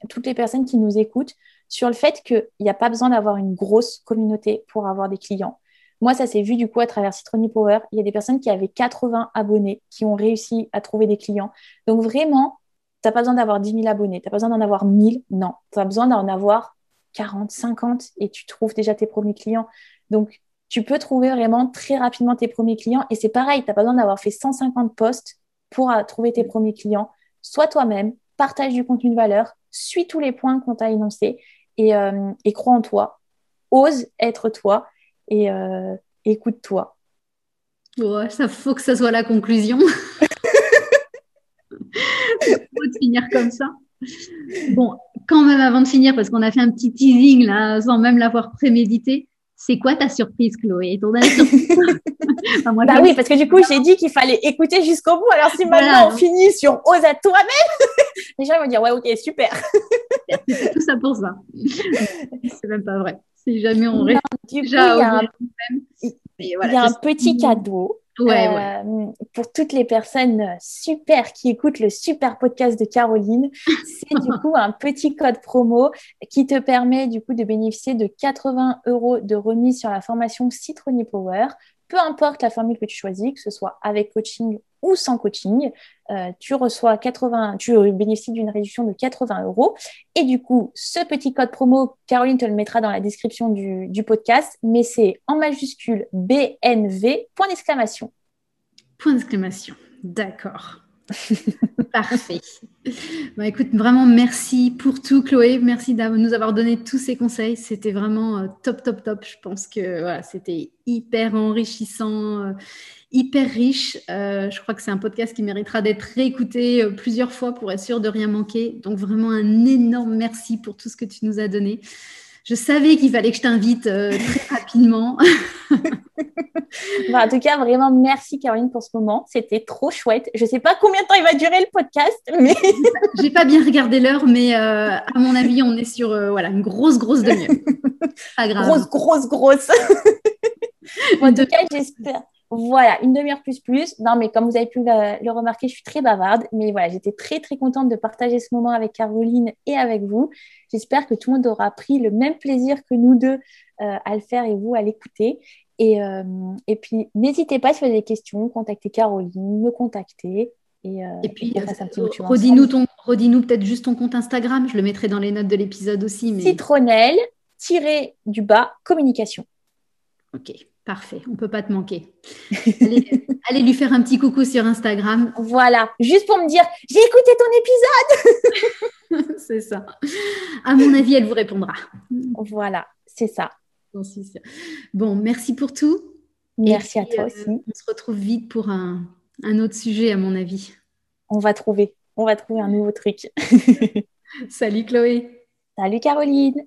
toutes les personnes qui nous écoutent sur le fait qu'il n'y a pas besoin d'avoir une grosse communauté pour avoir des clients. Moi, ça s'est vu du coup à travers Citroni Power. Il y a des personnes qui avaient 80 abonnés qui ont réussi à trouver des clients. Donc vraiment, tu n'as pas besoin d'avoir 10 000 abonnés. Tu n'as pas besoin d'en avoir 1000. Non, tu as besoin d'en avoir 40, 50 et tu trouves déjà tes premiers clients. Donc, tu peux trouver vraiment très rapidement tes premiers clients. Et c'est pareil, tu n'as pas besoin d'avoir fait 150 posts pour euh, trouver tes premiers clients. Sois toi-même, partage du contenu de valeur, suis tous les points qu'on t'a énoncés et, euh, et crois en toi. Ose être toi et euh, écoute-toi. Ouais, ça faut que ça soit la conclusion. faut de finir comme ça. Bon, quand même avant de finir, parce qu'on a fait un petit teasing là, sans même l'avoir prémédité, c'est quoi ta surprise, Chloé? Ton surprise Bah oui, parce que du coup, j'ai dit qu'il fallait écouter jusqu'au bout. Alors si maintenant on finit sur ose à toi-même, les gens vont dire ouais, ok, super. c'est tout ça pour ça. c'est même pas vrai si jamais on reste il y a, un, il y a un petit cadeau euh, pour toutes les personnes super qui écoutent le super podcast de Caroline. C'est du coup un petit code promo qui te permet du coup de bénéficier de 80 euros de remise sur la formation Citroni Power peu importe la formule que tu choisis, que ce soit avec coaching ou sans coaching, euh, tu reçois 80, tu bénéficies d'une réduction de 80 euros. Et du coup, ce petit code promo, Caroline te le mettra dans la description du, du podcast, mais c'est en majuscule BNV, point d'exclamation. Point d'exclamation, d'accord. Parfait. Bah, écoute, vraiment merci pour tout, Chloé. Merci de nous avoir donné tous ces conseils. C'était vraiment euh, top, top, top. Je pense que c'était hyper enrichissant, euh, hyper riche. Euh, je crois que c'est un podcast qui méritera d'être réécouté plusieurs fois pour être sûr de rien manquer. Donc vraiment un énorme merci pour tout ce que tu nous as donné. Je savais qu'il fallait que je t'invite très rapidement. en tout cas, vraiment, merci Caroline pour ce moment. C'était trop chouette. Je ne sais pas combien de temps il va durer le podcast, mais. J'ai pas bien regardé l'heure, mais euh, à mon avis, on est sur euh, voilà, une grosse, grosse demi-heure. Pas grave. Grosse, grosse, grosse. en tout cas, j'espère. Voilà, une demi-heure plus plus. Non, mais comme vous avez pu le, remarquer, je suis très bavarde. Mais voilà, j'étais très, très contente de partager ce moment avec Caroline et avec vous. J'espère que tout le monde aura pris le même plaisir que nous deux euh, à le faire et vous à l'écouter. Et, euh, et puis, n'hésitez pas si vous avez des questions, contactez Caroline, me contacter. Et, euh, et puis, euh, redis-nous ton, redis-nous peut-être juste ton compte Instagram. Je le mettrai dans les notes de l'épisode aussi. Mais... Citronnelle, tiré du bas, communication. Ok, Parfait, on ne peut pas te manquer. Allez, lui faire un petit coucou sur Instagram. Voilà, juste pour me dire, j'ai écouté ton épisode. c'est ça. À mon avis, elle vous répondra. Voilà, c'est ça. Bon, merci pour tout. Merci à toi euh, aussi. On se retrouve vite pour un, un autre sujet, à mon avis. On va trouver, on va trouver un nouveau truc. Salut Chloé. Salut Caroline.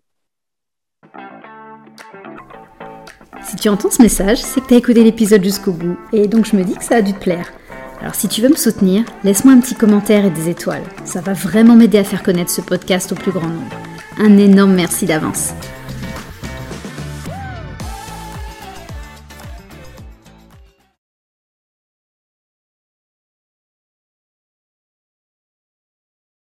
Si tu entends ce message, c'est que tu as écouté l'épisode jusqu'au bout, et donc je me dis que ça a dû te plaire. Alors si tu veux me soutenir, laisse-moi un petit commentaire et des étoiles. Ça va vraiment m'aider à faire connaître ce podcast au plus grand nombre. Un énorme merci d'avance.